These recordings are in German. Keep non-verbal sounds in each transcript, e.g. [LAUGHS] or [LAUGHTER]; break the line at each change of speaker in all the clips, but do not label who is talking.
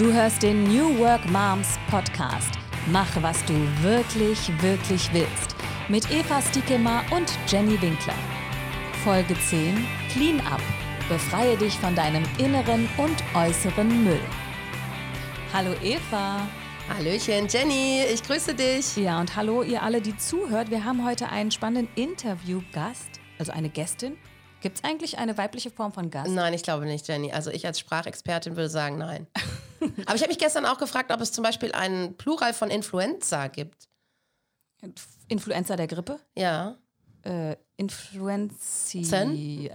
Du hörst den New Work Moms Podcast. Mach, was du wirklich, wirklich willst. Mit Eva Stiekema und Jenny Winkler. Folge 10: Clean Up. Befreie dich von deinem inneren und äußeren Müll. Hallo Eva.
Hallöchen, Jenny, ich grüße dich.
Ja, und hallo ihr alle, die zuhört. Wir haben heute einen spannenden Interviewgast, also eine Gästin. Gibt es eigentlich eine weibliche Form von Gast?
Nein, ich glaube nicht, Jenny. Also ich als Sprachexpertin würde sagen, nein. [LAUGHS] Aber ich habe mich gestern auch gefragt, ob es zum Beispiel einen Plural von Influenza gibt.
Influenza der Grippe?
Ja.
Äh, Influenzien. [LAUGHS]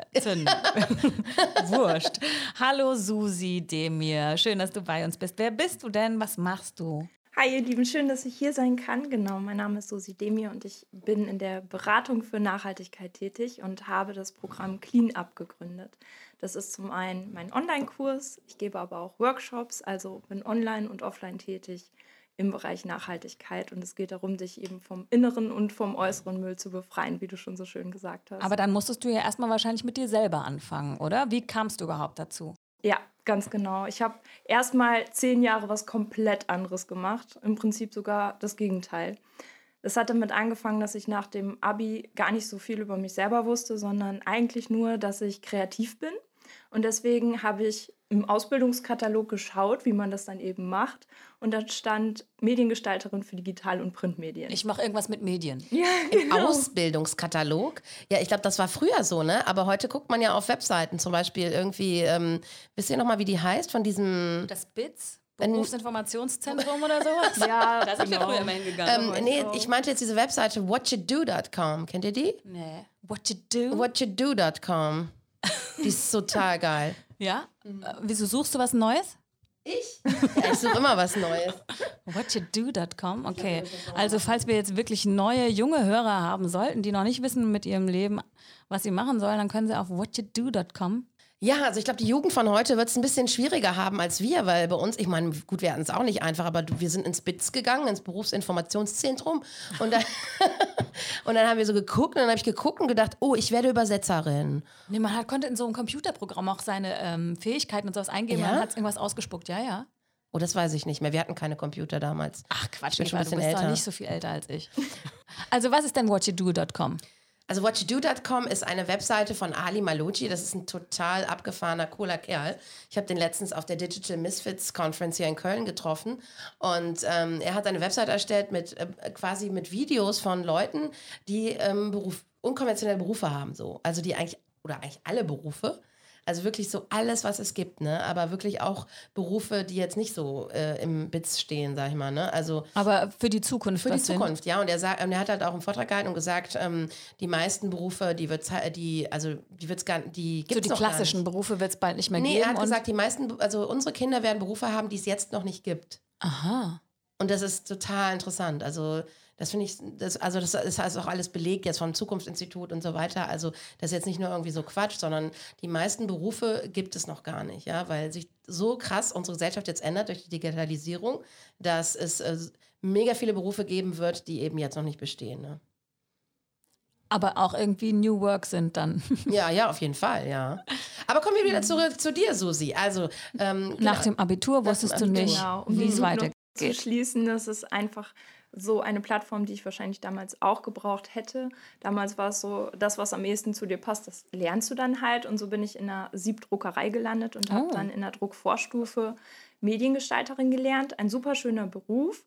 Wurscht. Hallo Susi Demir, schön, dass du bei uns bist. Wer bist du denn? Was machst du?
Hi ihr Lieben, schön, dass ich hier sein kann. Genau, mein Name ist Susi Demir und ich bin in der Beratung für Nachhaltigkeit tätig und habe das Programm Clean Up gegründet. Das ist zum einen mein Online-Kurs, ich gebe aber auch Workshops, also bin online und offline tätig im Bereich Nachhaltigkeit und es geht darum, sich eben vom inneren und vom äußeren Müll zu befreien, wie du schon so schön gesagt hast.
Aber dann musstest du ja erstmal wahrscheinlich mit dir selber anfangen, oder? Wie kamst du überhaupt dazu?
Ja, ganz genau. Ich habe erstmal zehn Jahre was komplett anderes gemacht. Im Prinzip sogar das Gegenteil. Es hat damit angefangen, dass ich nach dem Abi gar nicht so viel über mich selber wusste, sondern eigentlich nur, dass ich kreativ bin. Und deswegen habe ich im Ausbildungskatalog geschaut, wie man das dann eben macht. Und da stand Mediengestalterin für Digital- und Printmedien.
Ich mache irgendwas mit Medien. [LAUGHS]
Ja, genau. Im Ausbildungskatalog? Ja, ich glaube, das war früher so, ne? Aber heute guckt man ja auf Webseiten zum Beispiel irgendwie, ähm, wisst ihr nochmal, wie die heißt, von diesem...
Das BITS? Berufsinformationszentrum oder sowas? [LAUGHS]
Ja,
da sind genau. wir früher immer hingegangen.
Ähm, nee, ich meinte jetzt diese Webseite whatyoudo.com. Kennt ihr die?
Nee. What you do?
Whatyoudo.com. Die ist total [LAUGHS] geil.
Ja? Mhm. Äh, wieso suchst du was Neues?
Ich? Ja, ich suche immer was Neues. [LAUGHS]
Whatyoudo.com, okay. Also falls wir jetzt wirklich neue, junge Hörer haben sollten, die noch nicht wissen mit ihrem Leben, was sie machen sollen, dann können sie auf whatyoudo.com
ja, also ich glaube, die Jugend von heute wird es ein bisschen schwieriger haben als wir, weil bei uns, ich meine, gut, wir hatten es auch nicht einfach, aber wir sind ins BITS gegangen, ins Berufsinformationszentrum und dann, [LAUGHS] und dann haben wir so geguckt und dann habe ich geguckt und gedacht, oh, ich werde Übersetzerin.
Nee, man hat, konnte in so einem Computerprogramm auch seine ähm, Fähigkeiten und sowas eingeben ja? und hat irgendwas ausgespuckt, ja, ja.
Oh, das weiß ich nicht mehr. Wir hatten keine Computer damals.
Ach Quatsch, ich bin schon ein bisschen du bist älter. nicht so viel älter als ich. [LAUGHS] Also was ist denn whatyoudo.com?
Also whatyoudocom ist eine Webseite von Ali Malucci. Das ist ein total abgefahrener, cooler Kerl. Ich habe den letztens auf der Digital Misfits Conference hier in Köln getroffen. Und ähm, er hat eine Webseite erstellt mit äh, quasi mit Videos von Leuten, die ähm, Beruf, unkonventionelle Berufe haben. So. Also die eigentlich, oder eigentlich alle Berufe also wirklich so alles, was es gibt, ne? Aber wirklich auch Berufe, die jetzt nicht so äh, im Bits stehen, sag ich mal, ne? Also
aber für die Zukunft.
Für die Zukunft, denn? ja. Und er sagt, er hat halt auch einen Vortrag gehalten und gesagt, ähm, die meisten Berufe, die wird's die, also die wird's gar, die gibt's
so die
noch
klassischen Berufe wird es bald nicht mehr
nee,
geben.
Nee, er hat gesagt, die meisten, also unsere Kinder werden Berufe haben, die es jetzt noch nicht gibt.
Aha.
Und das ist total interessant. Also das finde ich, das, also das ist also auch alles belegt jetzt vom Zukunftsinstitut und so weiter. Also das ist jetzt nicht nur irgendwie so Quatsch, sondern die meisten Berufe gibt es noch gar nicht, ja, weil sich so krass unsere Gesellschaft jetzt ändert durch die Digitalisierung, dass es äh, mega viele Berufe geben wird, die eben jetzt noch nicht bestehen. Ne?
Aber auch irgendwie New Work sind dann. [LAUGHS]
Ja, ja, auf jeden Fall, ja. Aber kommen wir wieder zurück zu dir, Susi. Also ähm,
nach genau. dem Abitur wusstest du nicht, genau. wie es weitergeht.
Zu schließen, dass es einfach so eine Plattform, die ich wahrscheinlich damals auch gebraucht hätte. Damals war es so, das, was am ehesten zu dir passt, das lernst du dann halt. Und so bin ich in einer Siebdruckerei gelandet und oh. habe dann in der Druckvorstufe Mediengestalterin gelernt. Ein super schöner Beruf,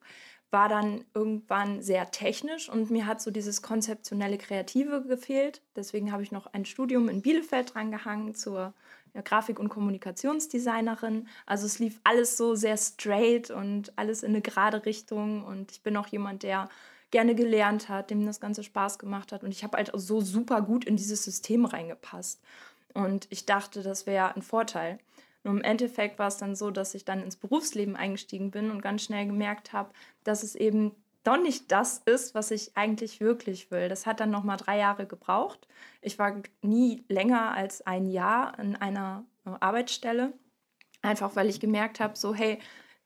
war dann irgendwann sehr technisch und mir hat so dieses konzeptionelle Kreative gefehlt. Deswegen habe ich noch ein Studium in Bielefeld drangehangen zur ja, Grafik- und Kommunikationsdesignerin. Also es lief alles so sehr straight und alles in eine gerade Richtung. Und ich bin auch jemand, der gerne gelernt hat, dem das Ganze Spaß gemacht hat. Und ich habe halt so super gut in dieses System reingepasst. Und ich dachte, das wäre ein Vorteil. Nur im Endeffekt war es dann so, dass ich dann ins Berufsleben eingestiegen bin und ganz schnell gemerkt habe, dass es eben doch nicht das ist, was ich eigentlich wirklich will. Das hat dann noch mal drei Jahre gebraucht. Ich war nie länger als ein Jahr in einer äh, Arbeitsstelle, einfach weil ich gemerkt habe, so hey,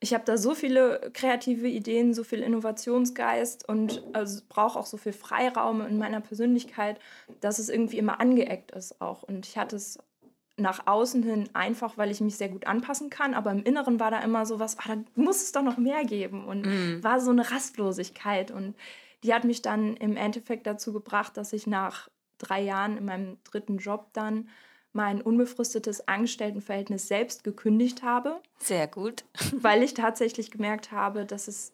ich habe da so viele kreative Ideen, so viel Innovationsgeist und also brauche auch so viel Freiraum in meiner Persönlichkeit, dass es irgendwie immer angeeckt ist auch. Und ich hatte es nach außen hin einfach, weil ich mich sehr gut anpassen kann, aber im Inneren war da immer so was, ah, da muss es doch noch mehr geben und mm. war so eine Rastlosigkeit und die hat mich dann im Endeffekt dazu gebracht, dass ich nach drei Jahren in meinem dritten Job dann mein unbefristetes Angestelltenverhältnis selbst gekündigt habe.
Sehr gut.
Weil [LAUGHS] ich tatsächlich gemerkt habe, dass es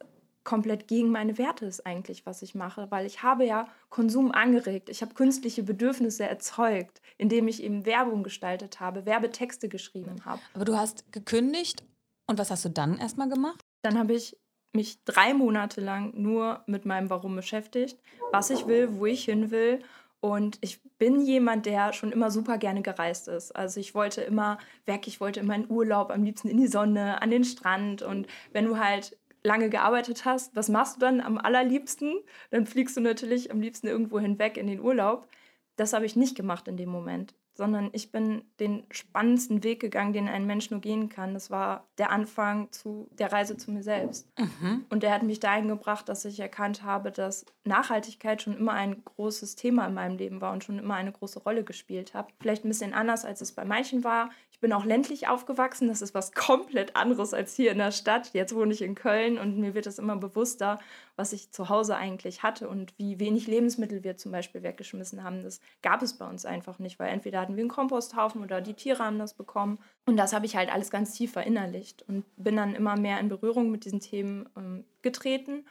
komplett gegen meine Werte ist eigentlich, was ich mache, weil ich habe ja Konsum angeregt. Ich habe künstliche Bedürfnisse erzeugt, indem ich eben Werbung gestaltet habe, Werbetexte geschrieben habe.
Aber du hast gekündigt und was hast du dann erstmal gemacht?
Dann habe ich mich drei Monate lang nur mit meinem Warum beschäftigt, was ich will, wo ich hin will und ich bin jemand, der schon immer super gerne gereist ist. Also ich wollte immer weg, ich wollte immer in Urlaub, am liebsten in die Sonne, an den Strand. Und wenn du halt lange gearbeitet hast, was machst du dann am allerliebsten? Dann fliegst du natürlich am liebsten irgendwo hinweg in den Urlaub. Das habe ich nicht gemacht in dem Moment sondern ich bin den spannendsten Weg gegangen, den ein Mensch nur gehen kann. Das war der Anfang zu der Reise zu mir selbst. Mhm. Und der hat mich dahin gebracht, dass ich erkannt habe, dass Nachhaltigkeit schon immer ein großes Thema in meinem Leben war und schon immer eine große Rolle gespielt hat. Vielleicht ein bisschen anders, als es bei manchen war. Ich bin auch ländlich aufgewachsen. Das ist was [LAUGHS] komplett anderes als hier in der Stadt. Jetzt wohne ich in Köln und mir wird es immer bewusster, was ich zu Hause eigentlich hatte und wie wenig Lebensmittel wir zum Beispiel weggeschmissen haben. Das gab es bei uns einfach nicht, weil entweder hatten wir einen Komposthaufen oder die Tiere haben das bekommen. Und das habe ich halt alles ganz tief verinnerlicht und bin dann immer mehr in Berührung mit diesen Themen ähm, getreten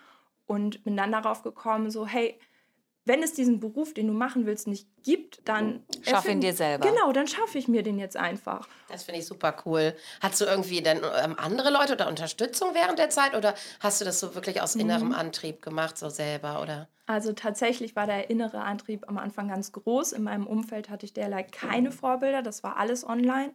und bin dann darauf gekommen, so, hey, wenn es diesen Beruf, den du machen willst, nicht gibt, dann.
Schaff ihn dir selber.
Genau, dann schaffe ich mir den jetzt einfach.
Das finde ich super cool. Hast du irgendwie dann ähm, andere Leute oder Unterstützung während der Zeit oder hast du das so wirklich aus innerem mhm. Antrieb gemacht, so selber, oder?
Also tatsächlich war der innere Antrieb am Anfang ganz groß. In meinem Umfeld hatte ich derlei keine Vorbilder, das war alles online.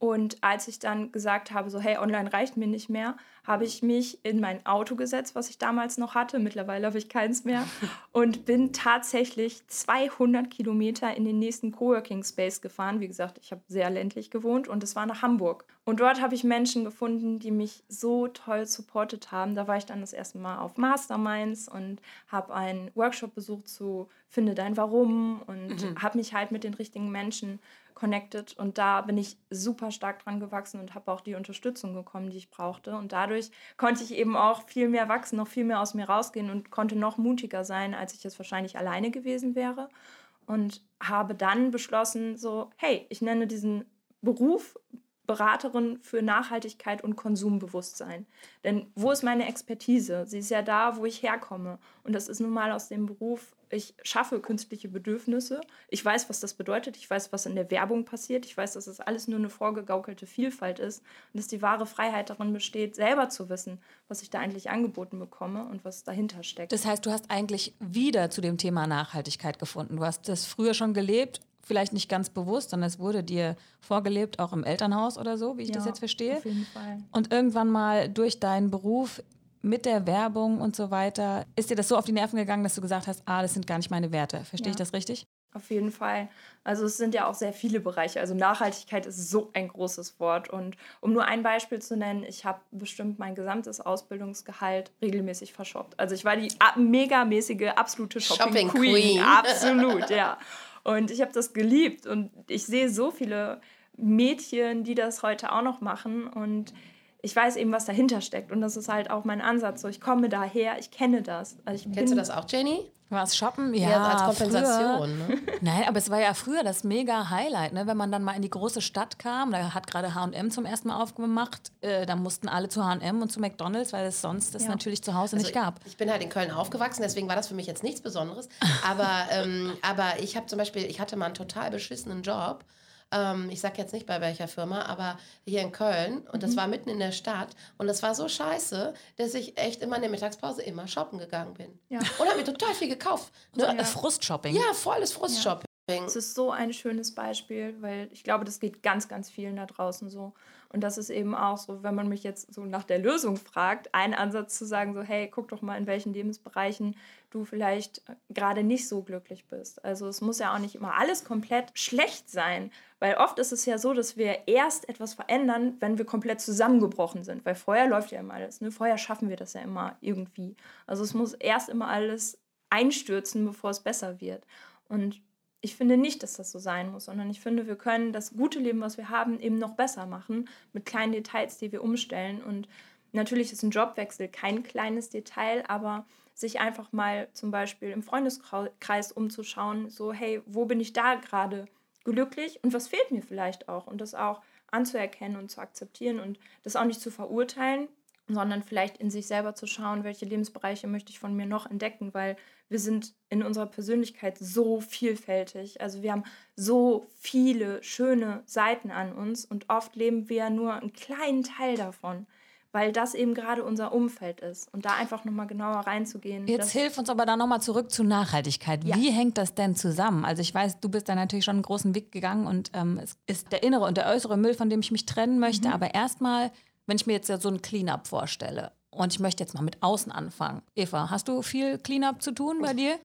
Und als ich dann gesagt habe, so hey, online reicht mir nicht mehr, habe ich mich in mein Auto gesetzt, was ich damals noch hatte. Mittlerweile habe ich keins mehr. [LAUGHS] Und bin tatsächlich 200 Kilometer in den nächsten Coworking Space gefahren. Wie gesagt, ich habe sehr ländlich gewohnt und es war nach Hamburg. Und dort habe ich Menschen gefunden, die mich so toll supportet haben. Da war ich dann das erste Mal auf Masterminds und habe einen Workshop besucht zu Finde dein Warum und mhm. habe mich halt mit den richtigen Menschen connected und da bin ich super stark dran gewachsen und habe auch die Unterstützung bekommen, die ich brauchte und dadurch konnte ich eben auch viel mehr wachsen, noch viel mehr aus mir rausgehen und konnte noch mutiger sein, als ich es wahrscheinlich alleine gewesen wäre und habe dann beschlossen so, hey, ich nenne diesen Beruf Beraterin für Nachhaltigkeit und Konsumbewusstsein. Denn wo ist meine Expertise? Sie ist ja da, wo ich herkomme. Und das ist nun mal aus dem Beruf, ich schaffe künstliche Bedürfnisse. Ich weiß, was das bedeutet. Ich weiß, was in der Werbung passiert. Ich weiß, dass das alles nur eine vorgegaukelte Vielfalt ist und dass die wahre Freiheit darin besteht, selber zu wissen, was ich da eigentlich angeboten bekomme und was dahinter steckt.
Das heißt, du hast eigentlich wieder zu dem Thema Nachhaltigkeit gefunden. Du hast das früher schon gelebt vielleicht nicht ganz bewusst, sondern es wurde dir vorgelebt, auch im Elternhaus oder so, wie ich ja, das jetzt verstehe.
Auf jeden Fall.
Und irgendwann mal durch deinen Beruf mit der Werbung und so weiter, ist dir das so auf die Nerven gegangen, dass du gesagt hast, ah, das sind gar nicht meine Werte. Verstehe ja. ich das richtig?
Auf jeden Fall. Also es sind ja auch sehr viele Bereiche. Also Nachhaltigkeit ist so ein großes Wort. Und um nur ein Beispiel zu nennen, ich habe bestimmt mein gesamtes Ausbildungsgehalt regelmäßig verschoppt. Also ich war die megamäßige, absolute Shopping, Shopping Queen. Queen. [LAUGHS] Absolut, ja. Und ich habe das geliebt und ich sehe so viele Mädchen, die das heute auch noch machen und ich weiß eben, was dahinter steckt und das ist halt auch mein Ansatz. So, ich komme daher, ich kenne das.
Also ich Kennst du das auch, Jenny?
Was shoppen? Ja,
ja als Kompensation. Ne? [LAUGHS]
Nein, aber es war ja früher das mega Highlight, ne? wenn man dann mal in die große Stadt kam. Da hat gerade H&M zum ersten Mal aufgemacht. Äh, da mussten alle zu H&M und zu McDonald's, weil es sonst das ja. natürlich zu Hause also nicht gab.
Ich, ich bin halt in Köln aufgewachsen, deswegen war das für mich jetzt nichts Besonderes. Aber, ähm, aber ich habe zum Beispiel, ich hatte mal einen total beschissenen Job ähm, ich sage jetzt nicht bei welcher Firma, aber hier in Köln. Und das mhm. war mitten in der Stadt. Und das war so scheiße, dass ich echt immer in der Mittagspause immer shoppen gegangen bin. Ja. Und habe mir total viel gekauft. [LAUGHS]
Ne? Ja. Frustshopping.
Ja, volles Frustshopping.
Es ist so ein schönes Beispiel, weil ich glaube, das geht ganz, ganz vielen da draußen so. Und das ist eben auch so, wenn man mich jetzt so nach der Lösung fragt, ein Ansatz zu sagen, so, hey, guck doch mal, in welchen Lebensbereichen du vielleicht gerade nicht so glücklich bist. Also es muss ja auch nicht immer alles komplett schlecht sein, weil oft ist es ja so, dass wir erst etwas verändern, wenn wir komplett zusammengebrochen sind, weil vorher läuft ja immer alles. Ne? Vorher schaffen wir das ja immer irgendwie. Also es muss erst immer alles einstürzen, bevor es besser wird. Und ich finde nicht, dass das so sein muss, sondern ich finde, wir können das gute Leben, was wir haben, eben noch besser machen mit kleinen Details, die wir umstellen. Und natürlich ist ein Jobwechsel kein kleines Detail, aber sich einfach mal zum Beispiel im Freundeskreis umzuschauen, so hey, wo bin ich da gerade glücklich und was fehlt mir vielleicht auch und das auch anzuerkennen und zu akzeptieren und das auch nicht zu verurteilen, sondern vielleicht in sich selber zu schauen, welche Lebensbereiche möchte ich von mir noch entdecken, weil wir sind in unserer Persönlichkeit so vielfältig. Also wir haben so viele schöne Seiten an uns und oft leben wir nur einen kleinen Teil davon weil das eben gerade unser Umfeld ist. Und da einfach nochmal genauer reinzugehen.
Jetzt hilf uns aber da nochmal zurück zu Nachhaltigkeit. Ja. Wie hängt das denn zusammen? Also ich weiß, du bist da natürlich schon einen großen Weg gegangen und ähm, es ist der innere und der äußere Müll, von dem ich mich trennen möchte. Mhm. Aber erstmal, wenn ich mir jetzt so ein Cleanup vorstelle und ich möchte jetzt mal mit außen anfangen. Eva, hast du viel Cleanup zu tun bei dir?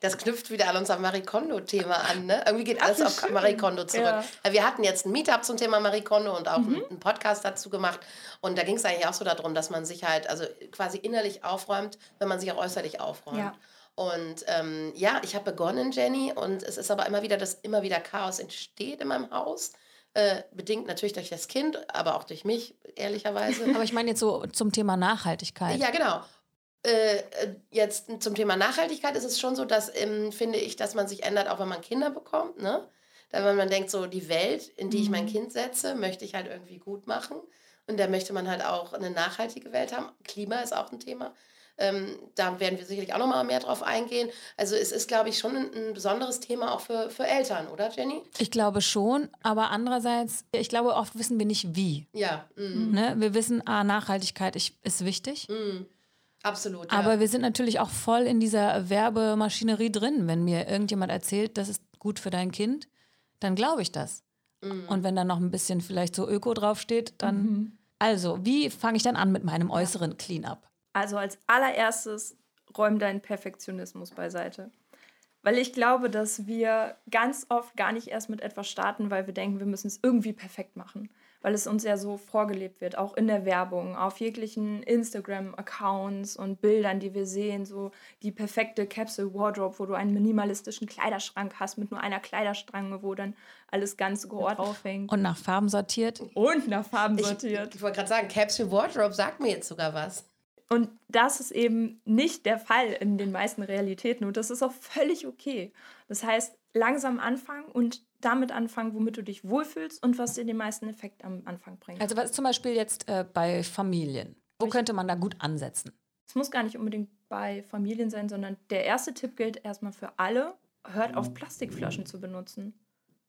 Das knüpft wieder an unser Marikondo-Thema an. Ne? Irgendwie geht alles Ach, auf schön. Marikondo zurück. Ja. Wir hatten jetzt ein Meetup zum Thema Marikondo und auch mhm. einen Podcast dazu gemacht. Und da ging es eigentlich auch so darum, dass man sich halt also quasi innerlich aufräumt, wenn man sich auch äußerlich aufräumt. Ja. Und ähm, ja, ich habe begonnen, Jenny, und es ist aber immer wieder, dass immer wieder Chaos entsteht in meinem Haus. Äh, bedingt natürlich durch das Kind, aber auch durch mich, ehrlicherweise. [LAUGHS]
Aber ich meine jetzt so zum Thema Nachhaltigkeit.
Ja, genau. Äh, äh, jetzt zum Thema Nachhaltigkeit ist es schon so, dass ähm, finde ich, dass man sich ändert, auch wenn man Kinder bekommt. Ne? Da wenn man denkt, so die Welt, in die mhm. ich mein mhm. Kind setze, möchte ich halt irgendwie gut machen. Und da möchte man halt auch eine nachhaltige Welt haben. Klima ist auch ein Thema. Ähm, da werden wir sicherlich auch noch mal mehr drauf eingehen. Also es ist, glaube ich, schon ein, ein, besonderes Thema auch für, für Eltern, oder Jenny?
Ich glaube schon, aber andererseits, ich glaube, oft wissen wir nicht wie.
Ja.
Mm. Ne? Wir wissen, ah, Nachhaltigkeit ist wichtig.
Mm. Absolut.
Ja. Aber wir sind natürlich auch voll in dieser Werbemaschinerie drin. Wenn mir irgendjemand erzählt, das ist gut für dein Kind, dann glaube ich das. Mhm. Und wenn da noch ein bisschen vielleicht so Öko draufsteht, dann. Mhm. Also, wie fange ich dann an mit meinem äußeren Cleanup?
Also, als allererstes räum deinen Perfektionismus beiseite. Weil ich glaube, dass wir ganz oft gar nicht erst mit etwas starten, weil wir denken, wir müssen es irgendwie perfekt machen weil es uns ja so vorgelebt wird, auch in der Werbung, auf jeglichen Instagram-Accounts und Bildern, die wir sehen, so die perfekte Capsule Wardrobe, wo du einen minimalistischen Kleiderschrank hast mit nur einer Kleiderstrange, wo dann alles ganz geordnet aufhängt.
Und nach Farben sortiert.
Und nach Farben sortiert.
Ich, ich wollte gerade sagen, Capsule Wardrobe sagt mir jetzt sogar was.
Und das ist eben nicht der Fall in den meisten Realitäten und das ist auch völlig okay. Das heißt, langsam anfangen und damit anfangen, womit du dich wohlfühlst und was dir den meisten Effekt am Anfang bringt.
Also was ist zum Beispiel jetzt äh, bei Familien? Wo ich könnte man da gut ansetzen?
Es muss gar nicht unbedingt bei Familien sein, sondern der erste Tipp gilt erstmal für alle. Hört auf, Plastikflaschen zu benutzen.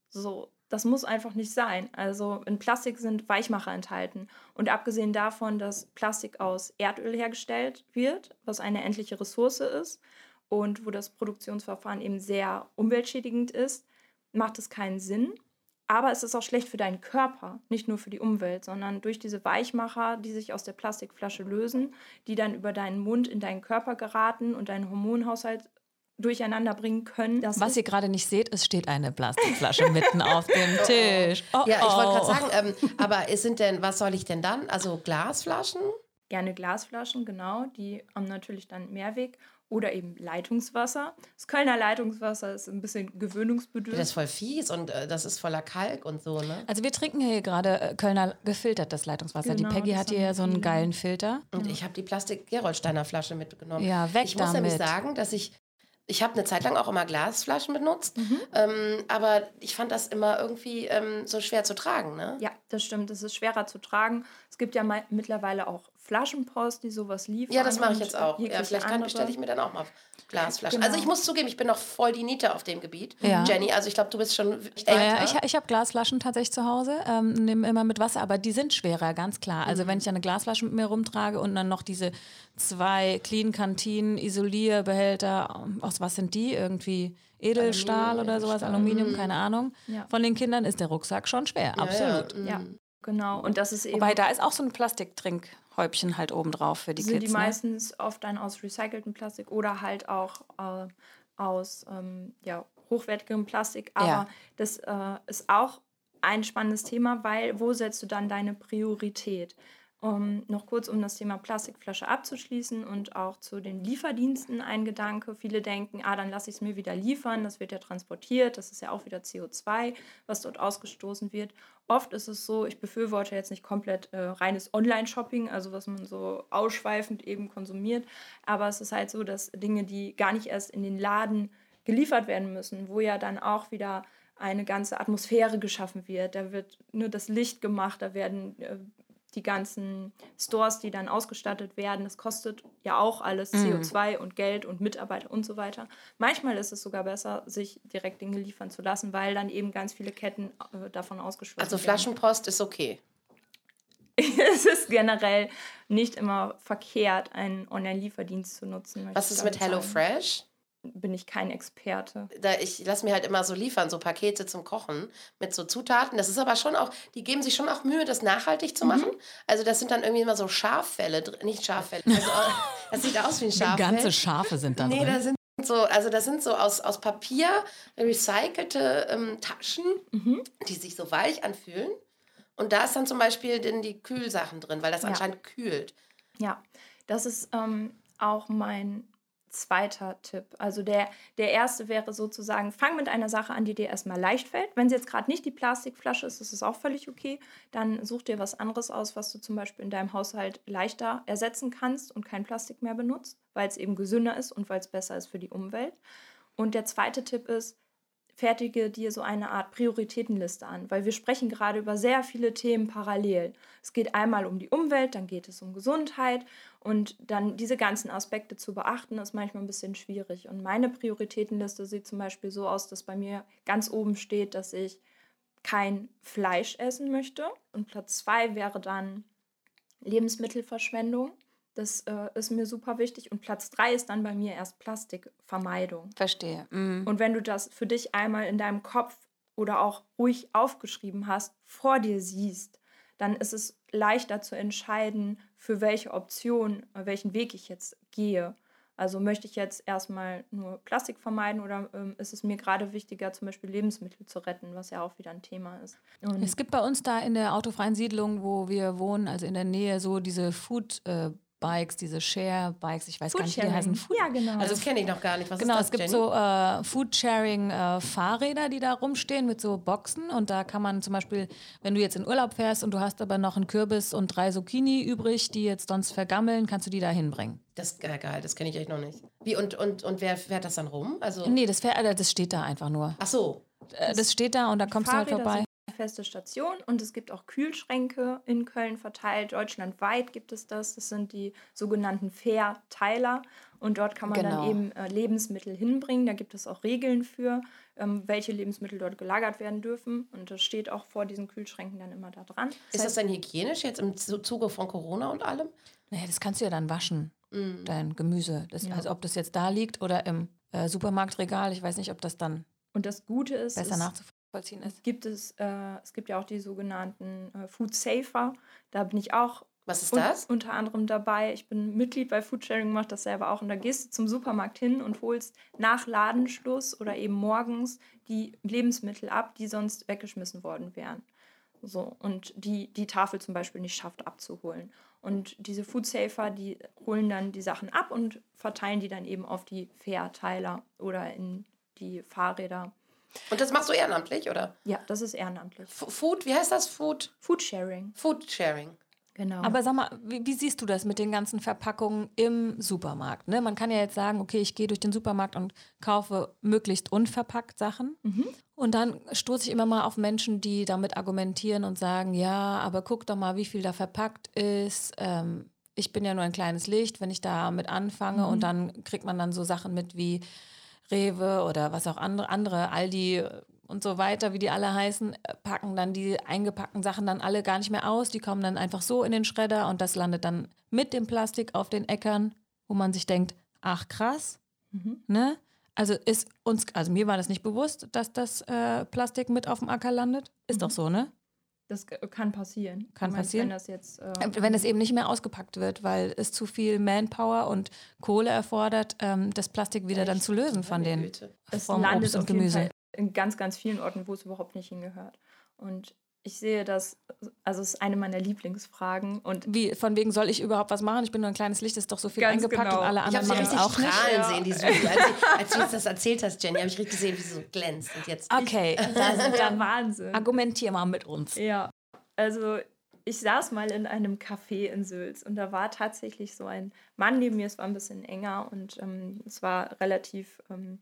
So, das muss einfach nicht sein. Also in Plastik sind Weichmacher enthalten. Und abgesehen davon, dass Plastik aus Erdöl hergestellt wird, was eine endliche Ressource ist und wo das Produktionsverfahren eben sehr umweltschädigend ist, macht es keinen Sinn. Aber es ist auch schlecht für deinen Körper, nicht nur für die Umwelt, sondern durch diese Weichmacher, die sich aus der Plastikflasche lösen, die dann über deinen Mund in deinen Körper geraten und deinen Hormonhaushalt durcheinander bringen können.
Was ihr gerade nicht seht, es steht eine Plastikflasche mitten [LAUGHS] auf dem Tisch.
Oh, ja, ich wollte gerade oh. sagen, ähm, aber sind denn, was soll ich denn dann? Also Glasflaschen?
Gerne Glasflaschen, genau. Die haben natürlich dann Mehrweg oder eben Leitungswasser. Das Kölner Leitungswasser ist ein bisschen gewöhnungsbedürftig.
Das ist voll fies und äh, das ist voller Kalk und so, ne?
Also wir trinken hier gerade äh, Kölner gefiltertes Leitungswasser. Genau, die Peggy hat hier ja so einen geilen Filter.
Und ich habe die Plastik-Gerolsteiner Flasche mitgenommen.
Ja, weg
Ich
muss
damit. nämlich sagen, dass ich ich habe eine Zeit lang auch immer Glasflaschen benutzt, mhm. ähm, aber ich fand das immer irgendwie ähm, so schwer zu tragen. Ne?
Ja, das stimmt. Es ist schwerer zu tragen. Es gibt ja mittlerweile auch Flaschenpost, die sowas liefern.
Ja, das mache ich jetzt auch. Ja, vielleicht stelle ich mir dann auch mal Glasflaschen. Genau. Also ich muss zugeben, ich bin noch voll die Niete auf dem Gebiet, ja. Jenny. Also ich glaube, du bist schon.
Ja, ja, ich, ich habe Glasflaschen tatsächlich zu Hause, ähm, nehme immer mit Wasser, aber die sind schwerer, ganz klar. Also mhm. wenn ich eine Glasflasche mit mir rumtrage und dann noch diese zwei Clean Kantinen, Isolierbehälter, aus was sind die irgendwie? Edelstahl Aluminium, oder sowas, Aluminium, mhm. keine Ahnung. Ja. Von den Kindern ist der Rucksack schon schwer, absolut.
Ja, mhm. genau. Und das ist eben.
Wobei da ist auch so ein Plastiktrink. Häubchen halt oben drauf für die
sind
Kids.
Sind die ne? meistens oft dann aus recyceltem Plastik oder halt auch äh, aus ähm, ja, hochwertigem Plastik. Aber ja. das äh, ist auch ein spannendes Thema, weil wo setzt du dann deine Priorität? Um, noch kurz, um das Thema Plastikflasche abzuschließen und auch zu den Lieferdiensten ein Gedanke. Viele denken, ah, dann lasse ich es mir wieder liefern, das wird ja transportiert, das ist ja auch wieder CO2, was dort ausgestoßen wird. Oft ist es so, ich befürworte jetzt nicht komplett äh, reines Online-Shopping, also was man so ausschweifend eben konsumiert, aber es ist halt so, dass Dinge, die gar nicht erst in den Laden geliefert werden müssen, wo ja dann auch wieder eine ganze Atmosphäre geschaffen wird. Da wird nur das Licht gemacht, da werden äh, die ganzen Stores, die dann ausgestattet werden, das kostet ja auch alles CO2 mhm. und Geld und Mitarbeiter und so weiter. Manchmal ist es sogar besser, sich direkt Dinge liefern zu lassen, weil dann eben ganz viele Ketten äh, davon ausgeschlossen
also werden. Also Flaschenpost ist okay. [LAUGHS]
es ist generell nicht immer verkehrt, einen Online-Lieferdienst zu nutzen.
Was ist mit HelloFresh?
Bin ich kein Experte.
Da ich lasse mir halt immer so liefern, so Pakete zum Kochen mit so Zutaten. Das ist aber schon auch, die geben sich schon auch Mühe, das nachhaltig zu machen. Mhm. Also das sind dann irgendwie immer so Schaffälle, nicht Schaffälle. Also, [LAUGHS] [LAUGHS] das sieht aus wie ein Schaffell.
Ganze Schafe sind da nee, drin.
Da sind so, also das sind so aus, aus Papier recycelte ähm, Taschen, mhm. die sich so weich anfühlen. Und da ist dann zum Beispiel denn die Kühlsachen drin, weil das ja. anscheinend kühlt.
Ja, das ist ähm, auch mein zweiter Tipp. Also der, der erste wäre sozusagen, fang mit einer Sache an, die dir erstmal leicht fällt. Wenn es jetzt gerade nicht die Plastikflasche ist, ist es auch völlig okay. Dann such dir was anderes aus, was du zum Beispiel in deinem Haushalt leichter ersetzen kannst und kein Plastik mehr benutzt, weil es eben gesünder ist und weil es besser ist für die Umwelt. Und der zweite Tipp ist, fertige dir so eine Art Prioritätenliste an, weil wir sprechen gerade über sehr viele Themen parallel. Es geht einmal um die Umwelt, dann geht es um Gesundheit und dann diese ganzen Aspekte zu beachten, ist manchmal ein bisschen schwierig. Und meine Prioritätenliste sieht zum Beispiel so aus, dass bei mir ganz oben steht, dass ich kein Fleisch essen möchte. Und Platz zwei wäre dann Lebensmittelverschwendung. Das äh, ist mir super wichtig. Und Platz drei ist dann bei mir erst Plastikvermeidung.
Verstehe. Mhm.
Und wenn du das für dich einmal in deinem Kopf oder auch ruhig aufgeschrieben hast, vor dir siehst, dann ist es leichter zu entscheiden, für welche Option, äh, welchen Weg ich jetzt gehe. Also möchte ich jetzt erstmal nur Plastik vermeiden oder ähm, ist es mir gerade wichtiger, zum Beispiel Lebensmittel zu retten, was ja auch wieder ein Thema ist.
Und es gibt bei uns da in der autofreien Siedlung, wo wir wohnen, also in der Nähe, so diese Food- äh, Bikes, diese Share-Bikes, ich weiß Food gar nicht, wie die heißen.
Food ja, genau.
Also das kenne ich noch gar nicht. Was
genau,
ist das,
es gibt
Jenny?
so äh, Food-Sharing-Fahrräder, äh, die da rumstehen mit so Boxen und da kann man zum Beispiel, wenn du jetzt in Urlaub fährst und du hast aber noch einen Kürbis und drei Zucchini übrig, die jetzt sonst vergammeln, kannst du die da hinbringen.
Das ist geil, das kenne ich echt noch nicht. Wie, und, und, und wer fährt das dann rum? Also
nee, das, fährt, äh, das steht da einfach nur.
Ach so.
Das, das steht da und da kommst Fahrräder du halt vorbei
feste Station und es gibt auch Kühlschränke in Köln verteilt. Deutschlandweit gibt es das. Das sind die sogenannten Fair-Teiler und dort kann man genau. dann eben äh, Lebensmittel hinbringen. Da gibt es auch Regeln für, ähm, welche Lebensmittel dort gelagert werden dürfen und das steht auch vor diesen Kühlschränken dann immer da dran.
Das Ist das dann hygienisch jetzt im Zuge von Corona und allem?
Naja, das kannst du ja dann waschen, mm. dein Gemüse. Das, ja. Also ob das jetzt da liegt oder im äh, Supermarktregal, ich weiß nicht, ob das dann
und das Gute ist,
besser nachvollziehen ist.
Gibt es, äh, es gibt ja auch die sogenannten äh, Food Safer. Da bin ich auch
was ist das?
Un unter anderem dabei. Ich bin Mitglied bei Foodsharing, mache das selber auch. Und da gehst du zum Supermarkt hin und holst nach Ladenschluss oder eben morgens die Lebensmittel ab, die sonst weggeschmissen worden wären. So, und die die Tafel zum Beispiel nicht schafft abzuholen. Und diese Food Safer, die holen dann die Sachen ab und verteilen die dann eben auf die Fairteiler oder in die Fahrräder.
Und das machst du ehrenamtlich, oder?
Ja, das ist ehrenamtlich.
F Food, wie heißt das? Food?
Food Sharing.
Food Sharing.
Genau.
Aber sag mal, wie, wie, siehst du das mit den ganzen Verpackungen im Supermarkt? Ne? Man kann ja jetzt sagen, okay, ich gehe durch den Supermarkt und kaufe möglichst unverpackt Sachen. Mhm. Und dann stoße ich immer mal auf Menschen, die damit argumentieren und sagen, ja, aber guck doch mal, wie viel da verpackt ist. Ähm, ich bin ja nur ein kleines Licht, wenn ich damit anfange. Mhm. Und dann kriegt man dann so Sachen mit wie Rewe oder was auch andere, andere Aldi und so weiter, wie die alle heißen, packen dann die eingepackten Sachen dann alle gar nicht mehr aus. Die kommen dann einfach so in den Schredder und das landet dann mit dem Plastik auf den Äckern, wo man sich denkt, ach krass, mhm. ne? Also ist uns, also mir war das nicht bewusst, dass das äh, Plastik mit auf dem Acker landet. Ist mhm. doch so, ne?
Das kann passieren.
Kann meinst, passieren.
Wenn das jetzt. Äh,
wenn es eben nicht mehr ausgepackt wird, weil es zu viel Manpower und Kohle erfordert, ähm, das Plastik wieder Echt? dann zu lösen von den
es vom landet Obst und Gemüse. in ganz, ganz vielen Orten, wo es überhaupt nicht hingehört. Und ich sehe das, also es ist eine meiner Lieblingsfragen. Und
Wie, von wegen soll ich überhaupt was machen? Ich bin nur ein kleines Licht, ist doch so viel
Ganz
eingepackt
genau.
und alle
Ich
anderen
habe
machen es
richtig
auch nicht.
strahlen
Ja.
sehen, die Susi. Als, als du uns das erzählt hast, Jenny, habe ich richtig gesehen, wie sie so glänzt. Und jetzt
Okay,
das ist der Wahnsinn.
argumentier mal mit uns.
Ja, also ich saß mal in einem Café in Sülz und da war tatsächlich so ein Mann neben mir, es war ein bisschen enger und ähm, es war relativ ähm,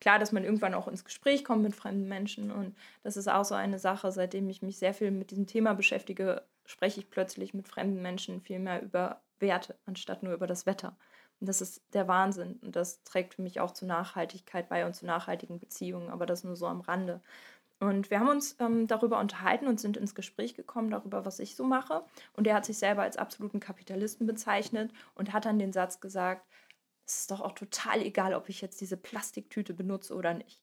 klar, dass man irgendwann auch ins Gespräch kommt mit fremden Menschen und das ist auch so eine Sache, seitdem ich mich sehr viel mit diesem Thema beschäftige, spreche ich plötzlich mit fremden Menschen viel mehr über Werte, anstatt nur über das Wetter. Und das ist der Wahnsinn und das trägt für mich auch zu Nachhaltigkeit bei und zu nachhaltigen Beziehungen, aber das nur so am Rande. Und wir haben uns ähm, darüber unterhalten und sind ins Gespräch gekommen darüber, was ich so mache. Und er hat sich selber als absoluten Kapitalisten bezeichnet und hat dann den Satz gesagt, es ist doch auch total egal, ob ich jetzt diese Plastiktüte benutze oder nicht.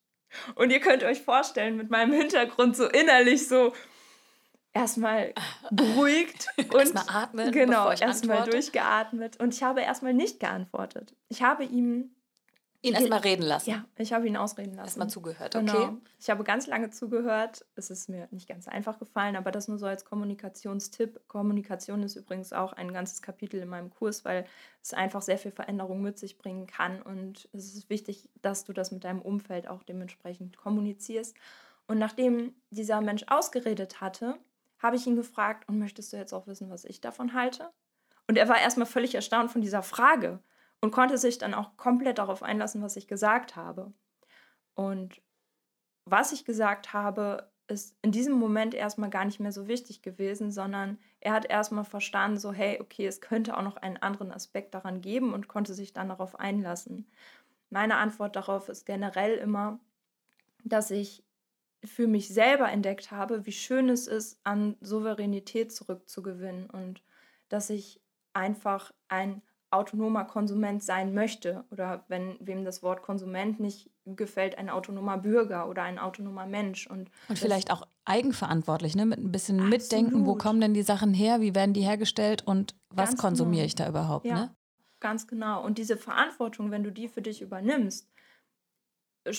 Und ihr könnt euch vorstellen, mit meinem Hintergrund so innerlich so erstmal beruhigt [LAUGHS] und
Erstmal atmen,
genau, erstmal durchgeatmet. Und ich habe erstmal nicht geantwortet. Ich habe ihm
Ihn erstmal reden lassen.
ja, ich habe ihn ausreden lassen.
Erstmal zugehört, okay?
Genau. Ich habe ganz lange zugehört. Es ist mir nicht ganz einfach gefallen, aber das nur so als Kommunikationstipp. Kommunikation ist übrigens auch ein ganzes Kapitel in meinem Kurs, weil es einfach sehr viel Veränderung mit sich bringen kann. Und es ist wichtig, dass du das mit deinem Umfeld auch dementsprechend kommunizierst. Und nachdem dieser Mensch ausgeredet hatte, habe ich ihn gefragt, und möchtest du jetzt auch wissen, was ich davon halte? Und er war erstmal völlig erstaunt von dieser Frage und konnte sich dann auch komplett darauf einlassen, was ich gesagt habe. Und was ich gesagt habe, ist in diesem Moment erstmal gar nicht mehr so wichtig gewesen, sondern er hat erstmal verstanden, so, hey, okay, es könnte auch noch einen anderen Aspekt daran geben und konnte sich dann darauf einlassen. Meine Antwort darauf ist generell immer, dass ich für mich selber entdeckt habe, wie schön es ist, an Souveränität zurückzugewinnen und dass ich einfach ein autonomer Konsument sein möchte oder wenn wem das Wort Konsument nicht gefällt, ein autonomer Bürger oder ein autonomer Mensch und,
Und vielleicht auch eigenverantwortlich, ne? mit ein bisschen
Absolut.
Mitdenken, wo kommen denn die Sachen her, wie werden die hergestellt und was
Ganz
konsumiere
genau.
ich da überhaupt?
Ja,
Ne?
ganz genau. Und diese Verantwortung, wenn du die für dich übernimmst,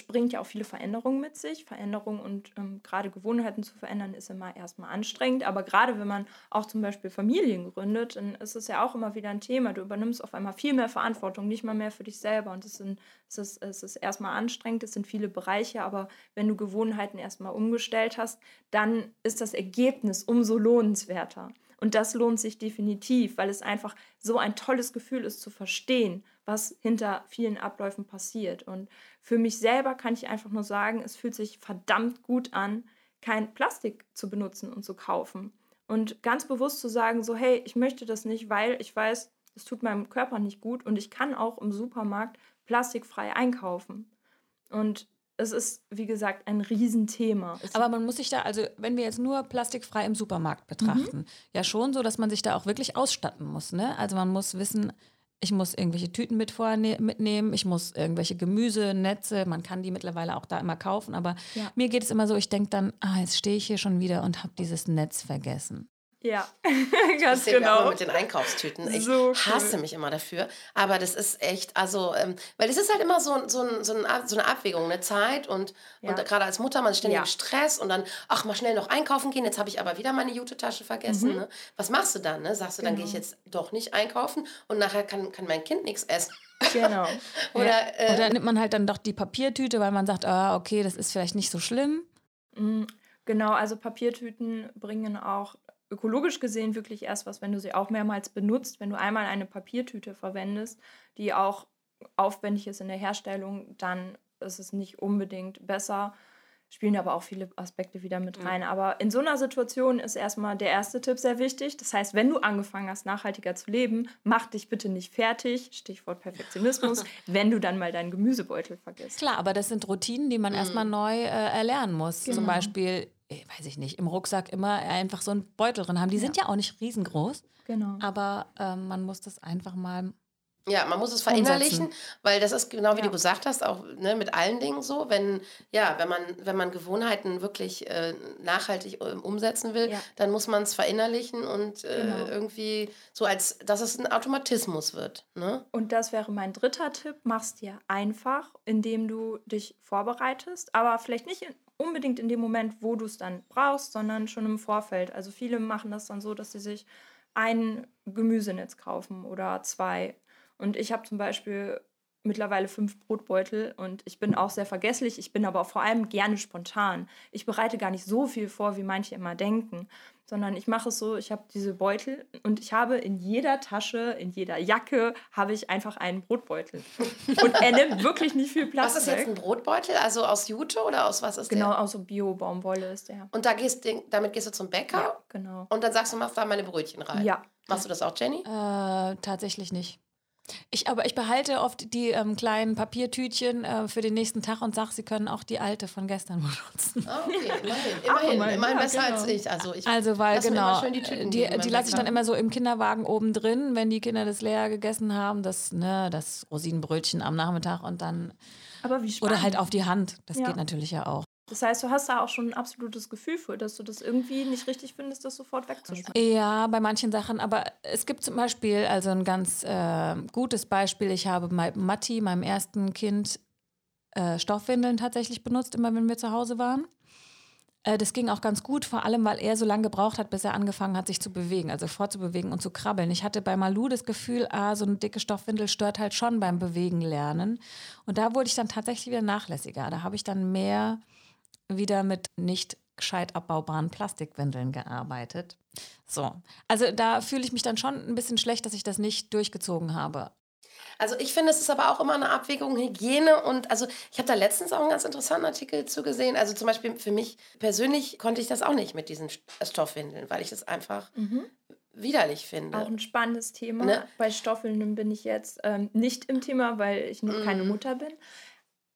bringt ja auch viele Veränderungen mit sich. Veränderungen und ähm, gerade Gewohnheiten zu verändern ist immer erstmal anstrengend. Aber gerade wenn man auch zum Beispiel Familien gründet, dann ist es ja auch immer wieder ein Thema. Du übernimmst auf einmal viel mehr Verantwortung, nicht mal mehr für dich selber. Und es, sind, es, ist, es ist erstmal anstrengend, es sind viele Bereiche. Aber wenn du Gewohnheiten erstmal umgestellt hast, dann ist das Ergebnis umso lohnenswerter. Und das lohnt sich definitiv, weil es einfach so ein tolles Gefühl ist zu verstehen, was hinter vielen Abläufen passiert. Und für mich selber kann ich einfach nur sagen, es fühlt sich verdammt gut an, kein Plastik zu benutzen und zu kaufen. Und ganz bewusst zu sagen, so, hey, ich möchte das nicht, weil ich weiß, es tut meinem Körper nicht gut und ich kann auch im Supermarkt plastikfrei einkaufen. Und es ist, wie gesagt, ein Riesenthema. Es
Aber man muss sich da, also wenn wir jetzt nur plastikfrei im Supermarkt betrachten, ja schon so, dass man sich da auch wirklich ausstatten muss. Ne? Also man muss wissen, ich muss irgendwelche Tüten mit mitnehmen, ich muss irgendwelche Gemüse, Netze, man kann die mittlerweile auch da immer kaufen, aber
Ja.
mir geht es immer so, ich denke dann, ah, jetzt stehe ich hier schon wieder und habe dieses Netz vergessen.
Ja, [LAUGHS]
Das
ganz
sehen wir auch
genau.
mit den Einkaufstüten. Ich
So
hasse
cool.
mich immer dafür. Aber das ist echt, also, ähm, weil es ist halt immer so, so, ein, so, eine Abwägung, eine Zeit und,
Ja.
und gerade als Mutter, man ist ständig
Ja.
im Stress und dann, ach, mal schnell noch einkaufen gehen, jetzt habe ich aber wieder meine Jute-Tasche vergessen. Ne? Was machst du dann? Ne? Sagst du, dann gehe ich
Mhm. Genau.
jetzt doch nicht einkaufen und nachher kann, kann mein Kind nichts essen.
Genau. [LAUGHS]
Oder, äh,
Oder nimmt man halt dann doch die Papiertüte, weil man sagt, ah, okay, das ist vielleicht nicht so schlimm.
Mm, Genau, also Papiertüten bringen auch ökologisch gesehen wirklich erst was, wenn du sie auch mehrmals benutzt. Wenn du einmal eine Papiertüte verwendest, die auch aufwendig ist in der Herstellung, dann ist es nicht unbedingt besser. Spielen aber auch viele Aspekte wieder mit rein. Aber in so einer Situation ist erstmal der erste Tipp sehr wichtig. Das heißt, wenn du angefangen hast, nachhaltiger zu leben, mach dich bitte nicht fertig. Stichwort Perfektionismus, [LAUGHS] wenn du dann mal deinen Gemüsebeutel vergisst.
Klar, aber das sind Routinen, die man erstmal neu äh, erlernen muss. Zum
Genau.
Beispiel, eh, weiß ich nicht, im Rucksack immer einfach so einen Beutel drin haben. Die sind ja auch nicht riesengroß,
Genau.
aber ähm, man muss das einfach mal.
Ja, man muss es verinnerlichen, weil das ist genau wie
Ja.
du gesagt hast, auch ne, mit allen Dingen so, wenn ja, wenn man wenn man Gewohnheiten wirklich äh, nachhaltig ähm, umsetzen will,
Ja.
dann muss man es verinnerlichen und äh,
Genau.
irgendwie so als dass es ein Automatismus wird, ne?
Und das wäre mein dritter Tipp. Mach's dir einfach, indem du dich vorbereitest, aber vielleicht nicht in, unbedingt in dem Moment, wo du es dann brauchst, sondern schon im Vorfeld. Also viele machen das dann so, dass sie sich ein Gemüsenetz kaufen oder zwei. Und ich habe zum Beispiel mittlerweile fünf Brotbeutel und ich bin auch sehr vergesslich. Ich bin aber vor allem gerne spontan. Ich bereite gar nicht so viel vor, wie manche immer denken, sondern ich mache es so, ich habe diese Beutel und ich habe in jeder Tasche, in jeder Jacke, habe ich einfach einen Brotbeutel. [LAUGHS] Und er nimmt wirklich nicht viel Platz
Was ist jetzt ein Brotbeutel? Also aus Jute oder aus was ist
genau,
der?
aus so Bio-Baumwolle ist der.
Und da gehst, damit gehst du zum Bäcker
Ja, genau.
und dann sagst du, mach da meine Brötchen rein.
Ja.
Machst du das auch, Jenny?
Äh, tatsächlich nicht. Ich, aber ich behalte oft die ähm, kleinen Papiertütchen äh, für den nächsten Tag und sage, sie können auch die alte von gestern [LAUGHS] benutzen.
Ah, okay, [LAUGHS] immerhin. Immerhin,
immerhin,
immerhin
ja,
besser
genau.
als ich. Also, ich
Also, weil genau,
die Tüten
die, die
meinem
lasse ich dann immer so im Kinderwagen oben drin, wenn die Kinder das leer gegessen haben, das, ne, das Rosinenbrötchen am Nachmittag und dann,
Aber wie spannend.
oder halt auf die Hand. Das
Ja.
geht natürlich ja auch.
Das heißt, du hast da auch schon ein absolutes Gefühl für, dass du das irgendwie nicht richtig findest, das sofort wegzuschmeißen.
Ja, bei manchen Sachen, aber es gibt zum Beispiel, also ein ganz äh, gutes Beispiel, ich habe bei Matti, meinem ersten Kind, äh, Stoffwindeln tatsächlich benutzt, immer wenn wir zu Hause waren. Äh, das ging auch ganz gut, vor allem, weil er so lange gebraucht hat, bis er angefangen hat, sich zu bewegen, also fortzubewegen und zu krabbeln. Ich hatte bei Malu das Gefühl, ah, so eine dicke Stoffwindel stört halt schon beim Bewegen lernen. Und da wurde ich dann tatsächlich wieder nachlässiger. Da habe ich dann mehr wieder mit nicht gescheit abbaubaren Plastikwindeln gearbeitet. So, also da fühle ich mich dann schon ein bisschen schlecht, dass ich das nicht durchgezogen habe.
Also ich finde, es ist aber auch immer eine Abwägung Hygiene und also ich habe da letztens auch einen ganz interessanten Artikel zu gesehen. Also zum Beispiel für mich persönlich konnte ich das auch nicht mit diesen St- Stoffwindeln, weil ich das einfach widerlich finde.
Auch ein spannendes Thema.
Ne?
Bei Stoffeln bin ich jetzt ähm, nicht im Thema, weil ich noch
Mhm.
keine Mutter bin.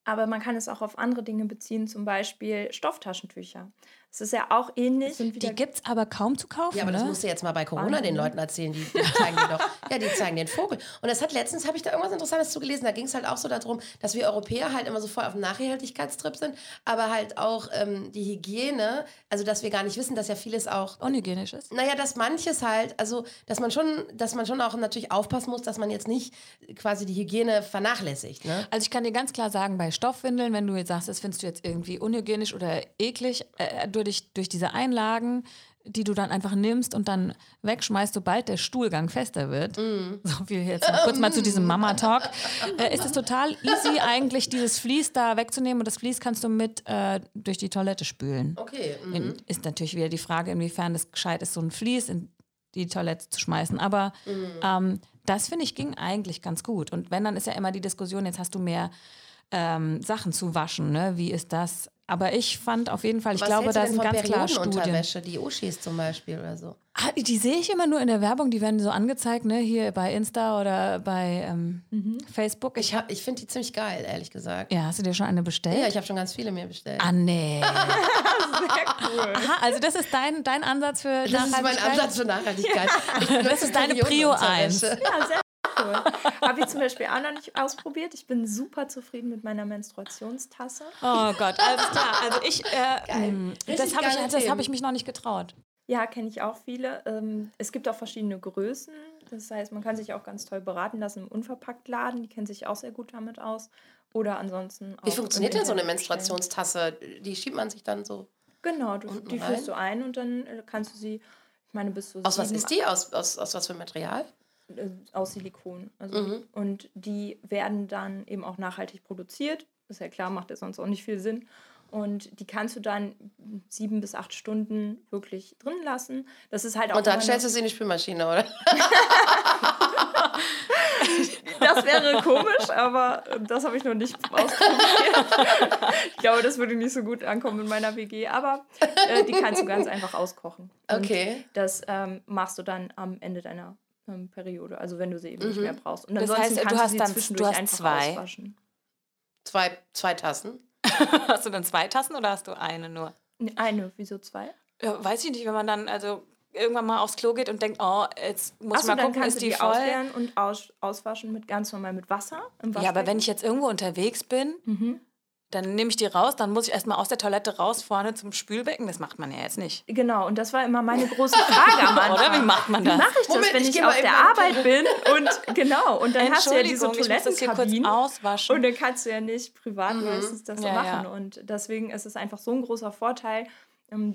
Aber man kann es auch auf andere Dinge beziehen, zum Beispiel Stofftaschentücher. Es ist ja auch ähnlich.
Die gibt es aber kaum zu kaufen.
Ja, aber das
ne?
musst du jetzt mal bei Corona
Wahnsinn,
den? Leuten erzählen. Die, die zeigen dir doch, ja, die zeigen den Vogel. Und das hat letztens, habe ich da irgendwas Interessantes zu gelesen. Da ging es halt auch so darum, dass wir Europäer halt immer so voll auf dem Nachhaltigkeitstrip sind, aber halt auch ähm, die Hygiene, also dass wir gar nicht wissen, dass ja vieles auch
unhygienisch ist.
naja, dass manches halt, also dass man schon, dass man schon auch natürlich aufpassen muss, dass man jetzt nicht quasi die Hygiene vernachlässigt. Ne?
Also ich kann dir ganz klar sagen, bei Stoffwindeln, wenn du jetzt sagst, das findest du jetzt irgendwie unhygienisch oder eklig, äh, durch, durch diese Einlagen, die du dann einfach nimmst und dann wegschmeißt, sobald der Stuhlgang fester wird, so viel jetzt noch kurz mal zu diesem Mama-Talk, äh, ist es total easy eigentlich, dieses Vlies da wegzunehmen und das Vlies kannst du mit äh, durch die Toilette spülen.
Okay.
In- Ist natürlich wieder die Frage, inwiefern es gescheit ist, so ein Vlies in die Toilette zu schmeißen. Aber ähm, das finde ich ging eigentlich ganz gut. Und wenn, dann ist ja immer die Diskussion, jetzt hast du mehr ähm, Sachen zu waschen. Ne? Wie ist das? Aber ich fand auf jeden Fall, ich
Was
glaube, da sind ganz klar Studien.
Die Uschis zum Beispiel oder so.
Ah, die sehe ich immer nur in der Werbung, die werden so angezeigt, ne? hier bei Insta oder bei ähm, Facebook.
Ich, hab- ich finde die ziemlich geil, ehrlich gesagt.
ja, hast du dir schon eine bestellt?
Ja, ich habe schon ganz viele mir bestellt.
ah, nee. [LAUGHS]
cool.
Aha, also das ist dein, dein Ansatz für
das ist mein
Nachhaltigkeit?
Ansatz für Nachhaltigkeit. [LAUGHS] Ich
Das ist deine Prio eins.
Ja, sehr cool. Habe ich zum Beispiel auch noch nicht ausprobiert. Ich bin super zufrieden mit meiner Menstruationstasse.
Oh Gott, alles klar. Also ich, äh, mh, das habe ich, das hab ich mich noch nicht getraut.
Ja, kenne ich auch viele. Ähm, es gibt auch verschiedene Größen. Das heißt, man kann sich auch ganz toll beraten lassen im Unverpacktladen. Die kennen sich auch sehr gut damit aus. Oder ansonsten auch.
Wie funktioniert denn so eine. Menstruationstasse? Die schiebt man sich dann so.
Genau, du,
Unten
die
rein?
führst du ein und dann äh, kannst du sie, ich meine, bis zu
Aus was ist die? Aus, aus, aus was für Material?
Äh, aus Silikon. Also,
Mhm.
Und die werden dann eben auch nachhaltig produziert. Ist ja klar, macht ja sonst auch nicht viel Sinn. Und die kannst du dann sieben bis acht Stunden wirklich drin lassen. Das ist halt auch.
Und dann stellst du sie in die Spülmaschine, oder? [LAUGHS]
Das wäre komisch, aber äh, das habe ich noch nicht ausprobiert. ich glaube, das würde nicht so gut ankommen in meiner WG. Aber äh, die kannst du ganz einfach auskochen. Und
Okay.
Das ähm, machst du dann am Ende deiner ähm, Periode, also wenn du sie eben
Mhm.
nicht mehr brauchst. Und
Das heißt, du hast dann- du hast zwei.
auswaschen.
Zwei, zwei Tassen. [LAUGHS]
Hast du dann zwei Tassen oder hast du eine nur?
Eine, wieso zwei?
Ja, weiß ich nicht, wenn man dann also irgendwann mal aufs Klo geht und denkt, oh, jetzt muss ich
Achso,
mal
dann
gucken,
kannst
ist die
die
voll?
und aus, auswaschen mit ganz normal mit Wasser. Im
Ja, aber wenn ich jetzt irgendwo unterwegs bin,
Mhm.
Dann nehme ich die raus, dann muss ich erstmal aus der Toilette raus vorne zum Spülbecken. Das macht man ja jetzt nicht.
Genau, und das war immer meine große Frage am [LAUGHS] Anfang.
Oder wie macht man das?
Wie mache ich das,
Moment,
wenn
ich
ich, auf der Arbeit bin? Und [LAUGHS] genau, und dann hast du ja diese Toilettenkabinen.
auswaschen.
Und dann kannst du ja nicht privat meistens das so
Ja,
machen.
ja.
Und deswegen ist es einfach so ein großer Vorteil,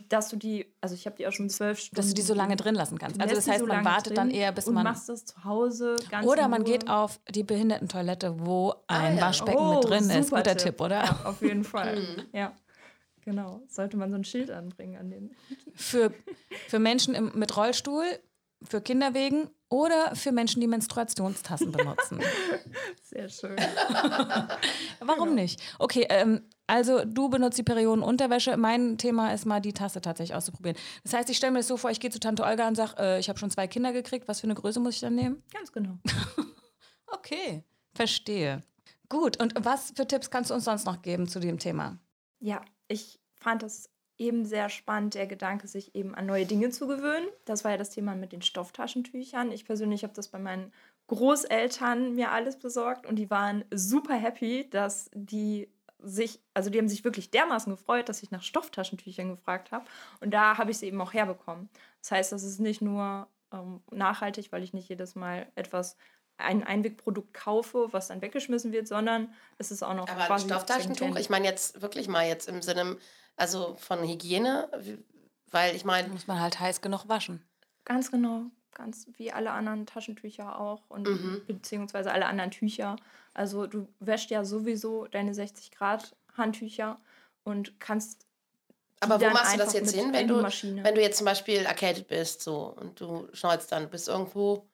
dass du die, also ich habe die auch schon zwölf Stunden.
Dass du die so lange drin lassen kannst. Also das heißt,
so
man wartet dann eher, bis
und
man...
machst das zu Hause ganz
Oder man geht auf die Behindertentoilette, wo ein
ja.
Waschbecken
Oh,
mit drin ist. Guter Tipp, oder?
Ja, auf jeden Fall. [LAUGHS] Ja. Genau. Sollte man so ein Schild anbringen an den.
Für, für Menschen im, mit Rollstuhl, für Kinderwegen oder für Menschen, die Menstruationstassen benutzen. [LAUGHS]
Sehr schön. [LAUGHS]
Warum
Genau.
nicht? Okay, ähm, also du benutzt die Periodenunterwäsche. Mein Thema ist mal, die Tasse tatsächlich auszuprobieren. Das heißt, ich stelle mir das so vor, ich gehe zu Tante Olga und sage, äh, ich habe schon zwei Kinder gekriegt. Was für eine Größe muss ich dann nehmen?
Ganz genau. [LAUGHS]
Okay, verstehe. Gut, und was für Tipps kannst du uns sonst noch geben zu dem Thema?
Ja, ich fand das eben sehr spannend, der Gedanke, sich eben an neue Dinge zu gewöhnen. Das war ja das Thema mit den Stofftaschentüchern. Ich persönlich habe das bei meinen Großeltern mir alles besorgt und die waren super happy, dass die sich, also die haben sich wirklich dermaßen gefreut, dass ich nach Stofftaschentüchern gefragt habe. Und da habe ich sie eben auch herbekommen. Das heißt, das ist nicht nur ähm, nachhaltig, weil ich nicht jedes Mal etwas, ein Einwegprodukt kaufe, was dann weggeschmissen wird, sondern es ist auch noch
Aber ein
quasi
Stofftaschentuch, ich meine jetzt wirklich mal jetzt im Sinne, also von Hygiene, weil ich meine,
Muss man halt heiß genug waschen.
Ganz genau. Ganz wie alle anderen Taschentücher auch und
Mhm.
beziehungsweise alle anderen Tücher. Also du wäschst ja sowieso deine 60 Grad Handtücher und kannst.
aber wo machst du das jetzt hin, wenn du, wenn du jetzt zum Beispiel erkältet bist so und du schneuzt dann, bist irgendwo,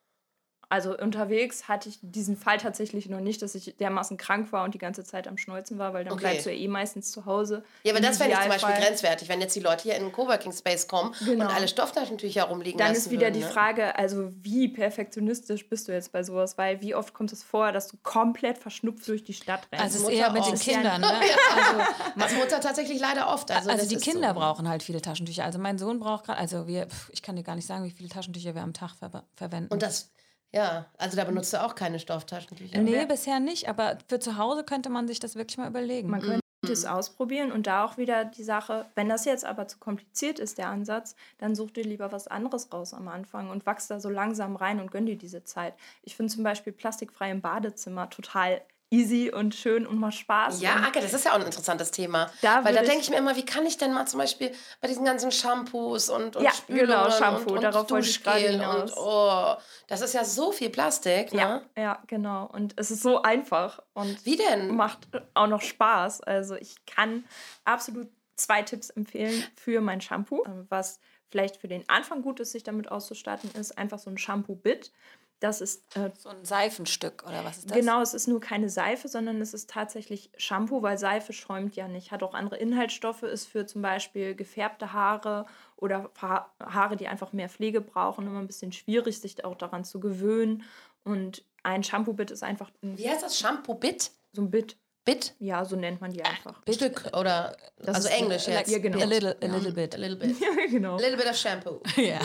Also unterwegs hatte ich diesen Fall tatsächlich noch nicht, dass ich dermaßen krank war und die ganze Zeit am Schneuzen war, weil dann
Okay.
bleibst du ja eh meistens zu Hause.
ja, aber das ich zum Beispiel grenzwertig, wenn jetzt die Leute hier in den Coworking Space kommen
Genau.
und alle Stofftaschentücher rumliegen
Dann
lassen
ist wieder
würden,
die
ne?
Frage, also wie perfektionistisch bist du jetzt bei sowas? Weil wie oft kommt es vor, dass du komplett verschnupft durch die Stadt rennst?
Also es ist eher mit den. Kindern. Ne? [LAUGHS] Also,
Als Mutter tatsächlich leider oft. Also,
also die Kinder
so.
brauchen halt viele Taschentücher. Also mein Sohn braucht gerade, also wir, ich kann dir gar nicht sagen, wie viele Taschentücher wir am Tag ver verwenden.
Und das, ja, also da benutzt du auch keine Stofftaschentücher.
nee,
wer-
bisher nicht, aber für zu Hause könnte man sich das wirklich mal überlegen.
Man könnte es ausprobieren und da auch wieder die Sache, wenn das jetzt aber zu kompliziert ist, der Ansatz, dann such dir lieber was anderes raus am Anfang und wachs da so langsam rein und gönn dir diese Zeit. Ich finde zum Beispiel plastikfrei im Badezimmer total easy und schön und macht Spaß.
Ja, Ake, das ist ja auch ein interessantes Thema.
Da
Weil da denke ich mir immer, wie kann ich denn mal zum Beispiel bei diesen ganzen Shampoos und, und
Ja,
Spülungen
genau, Shampoo,
und, und
darauf
Duschgel und oh, das ist ja so viel Plastik, ne?
ja, ja, genau. Und es ist so einfach und
Wie denn?
macht auch noch Spaß. Also ich kann absolut zwei Tipps empfehlen für mein Shampoo. Ähm, Was vielleicht für den Anfang gut ist, sich damit auszustatten, ist einfach so ein Shampoo-Bit. Das ist äh,
so ein Seifenstück oder was ist das?
Genau, es ist nur keine Seife, sondern es ist tatsächlich Shampoo, weil Seife schäumt ja nicht. Hat auch andere Inhaltsstoffe, ist für zum Beispiel gefärbte Haare oder Ha- Haare, die einfach mehr Pflege brauchen, immer ein bisschen schwierig, sich auch daran zu gewöhnen. Und ein Shampoo-Bit ist einfach ein,
Wie heißt das? Shampoo-Bit?
so ein Bit.
Bit?
Ja, so nennt man die einfach.
Stück oder also
ist-
Englisch jetzt.
ja, genau.
A little, a little bit.
A little bit. [LAUGHS]
Ja, genau.
A little bit of Shampoo. [LAUGHS]
Ja.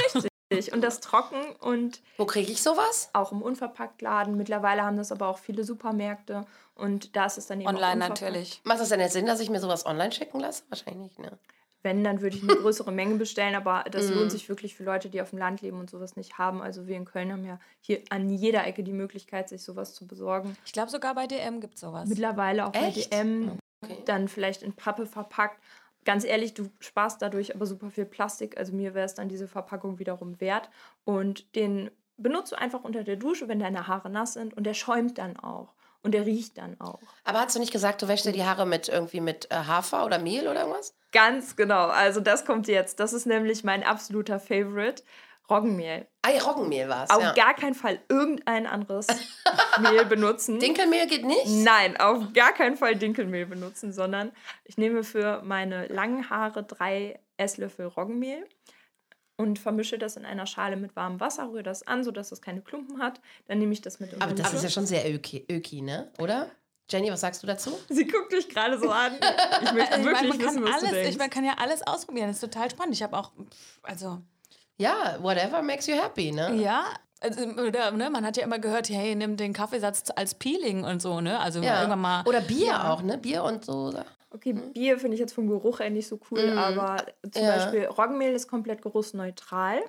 Und das trocken und
Wo kriege ich sowas?
auch im Unverpacktladen. Mittlerweile haben das aber auch viele Supermärkte. Und da ist es dann eben auch
Online natürlich.
Macht das denn jetzt Sinn, dass ich mir sowas online schicken lasse? Wahrscheinlich nicht, ne?
Wenn, dann würde ich eine größere Menge bestellen, aber das
Mhm.
lohnt sich wirklich für Leute, die auf dem Land leben und sowas nicht haben. Also wir in Köln haben ja hier an jeder Ecke die Möglichkeit, sich sowas zu besorgen.
Ich glaube, sogar bei DM gibt es sowas.
Mittlerweile auch
Echt?
bei DM,
Okay.
dann vielleicht in Pappe verpackt. Ganz ehrlich, du sparst dadurch aber super viel Plastik. Also mir wäre es dann diese Verpackung wiederum wert. Und den benutzt du einfach unter der Dusche, wenn deine Haare nass sind. Und der schäumt dann auch. Und der riecht dann auch.
Aber hast du nicht gesagt, du wäschst dir die Haare mit irgendwie mit äh, Hafer oder Mehl oder irgendwas?
Ganz genau. Also das kommt jetzt. Das ist nämlich mein absoluter Favorite. Roggenmehl.
Ja, Roggenmehl war es.
Auf
Ja.
gar keinen Fall irgendein anderes Mehl [LAUGHS] benutzen.
Dinkelmehl geht nicht?
Nein, auf gar keinen Fall Dinkelmehl benutzen, sondern ich nehme für meine langen Haare drei Esslöffel Roggenmehl und vermische das in einer Schale mit warmem Wasser, rühre das an, sodass es keine Klumpen hat. Dann nehme ich das mit
Aber das
Dusche.
ist ja schon sehr öki, öki, ne? Oder? Jenny, was sagst du dazu? [LAUGHS]
Sie guckt dich gerade so an. Ich möchte
Also [LAUGHS] ich
wirklich
meine, man
wissen,
kann
was du
alles,
denkst.
ich, man kann ja alles ausprobieren. Das ist total spannend. Ich habe auch, also
Ja, whatever makes you happy, ne?
ja, also, oder, ne, man hat ja immer gehört, hey, nimm den Kaffeesatz als Peeling und so, ne? Also
Ja.
irgendwann mal.
Oder Bier auch, ne? Bier und so.
Okay, Bier finde ich jetzt vom Geruch her nicht so cool,
Mhm.
aber zum
Ja.
Beispiel Roggenmehl ist komplett geruchsneutral.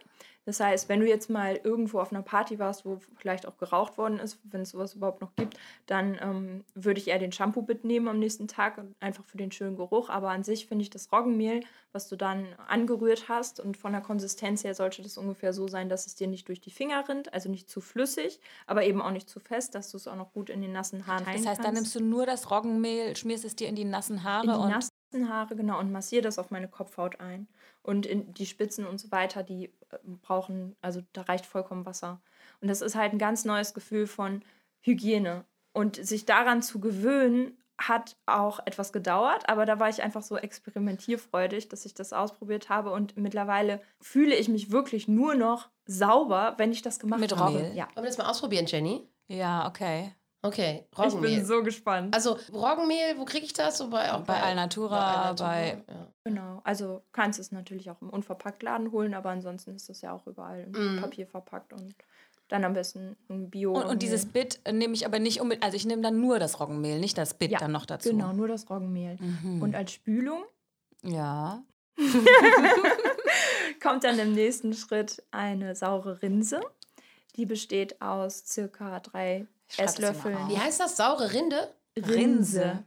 Das heißt, wenn du jetzt mal irgendwo auf einer Party warst, wo vielleicht auch geraucht worden ist, wenn es sowas überhaupt noch gibt, dann ähm, würde ich eher den Shampoo mitnehmen am nächsten Tag und einfach für den schönen Geruch. Aber an sich finde ich das Roggenmehl, was du dann angerührt hast und von der Konsistenz her sollte das ungefähr so sein, dass es dir nicht durch die Finger rinnt, also nicht zu flüssig, aber eben auch nicht zu fest, dass du es auch noch gut in den nassen Haaren
Das heißt, dann nimmst du nur das Roggenmehl, schmierst es dir in die nassen Haare
in die
und
nassen Haare, genau, und massiere das auf meine Kopfhaut ein. Und in die Spitzen und so weiter, die äh, brauchen, also da reicht vollkommen Wasser. Und das ist halt ein ganz neues Gefühl von Hygiene. Und sich daran zu gewöhnen, hat auch etwas gedauert, aber da war ich einfach so experimentierfreudig, dass ich das ausprobiert habe. Und mittlerweile fühle ich mich wirklich nur noch sauber, wenn ich das gemacht
Mit
habe.
Mehl?
Ja.
Wollen wir das mal ausprobieren, Jenny?
ja, okay.
Okay,
Ich
Roggenmehl.
bin so gespannt.
also Roggenmehl, wo kriege ich das? So bei, auch
Bei Alnatura, bei-
ja.
Genau, also kannst es natürlich auch im Unverpacktladen holen, aber ansonsten ist das ja auch überall in
Mhm.
Papier verpackt und dann am besten ein Bio.
Und, und dieses Bit nehme ich aber nicht unbedingt, also ich nehme dann nur das Roggenmehl, nicht das Bit
Ja,
dann noch dazu.
Genau, nur das Roggenmehl.
Mhm.
Und als Spülung
ja. [LAUGHS]
kommt dann im nächsten Schritt eine saure Rinse. Die besteht aus circa drei Esslöffeln.
Wie heißt das? Saure Rinde?
Rinse.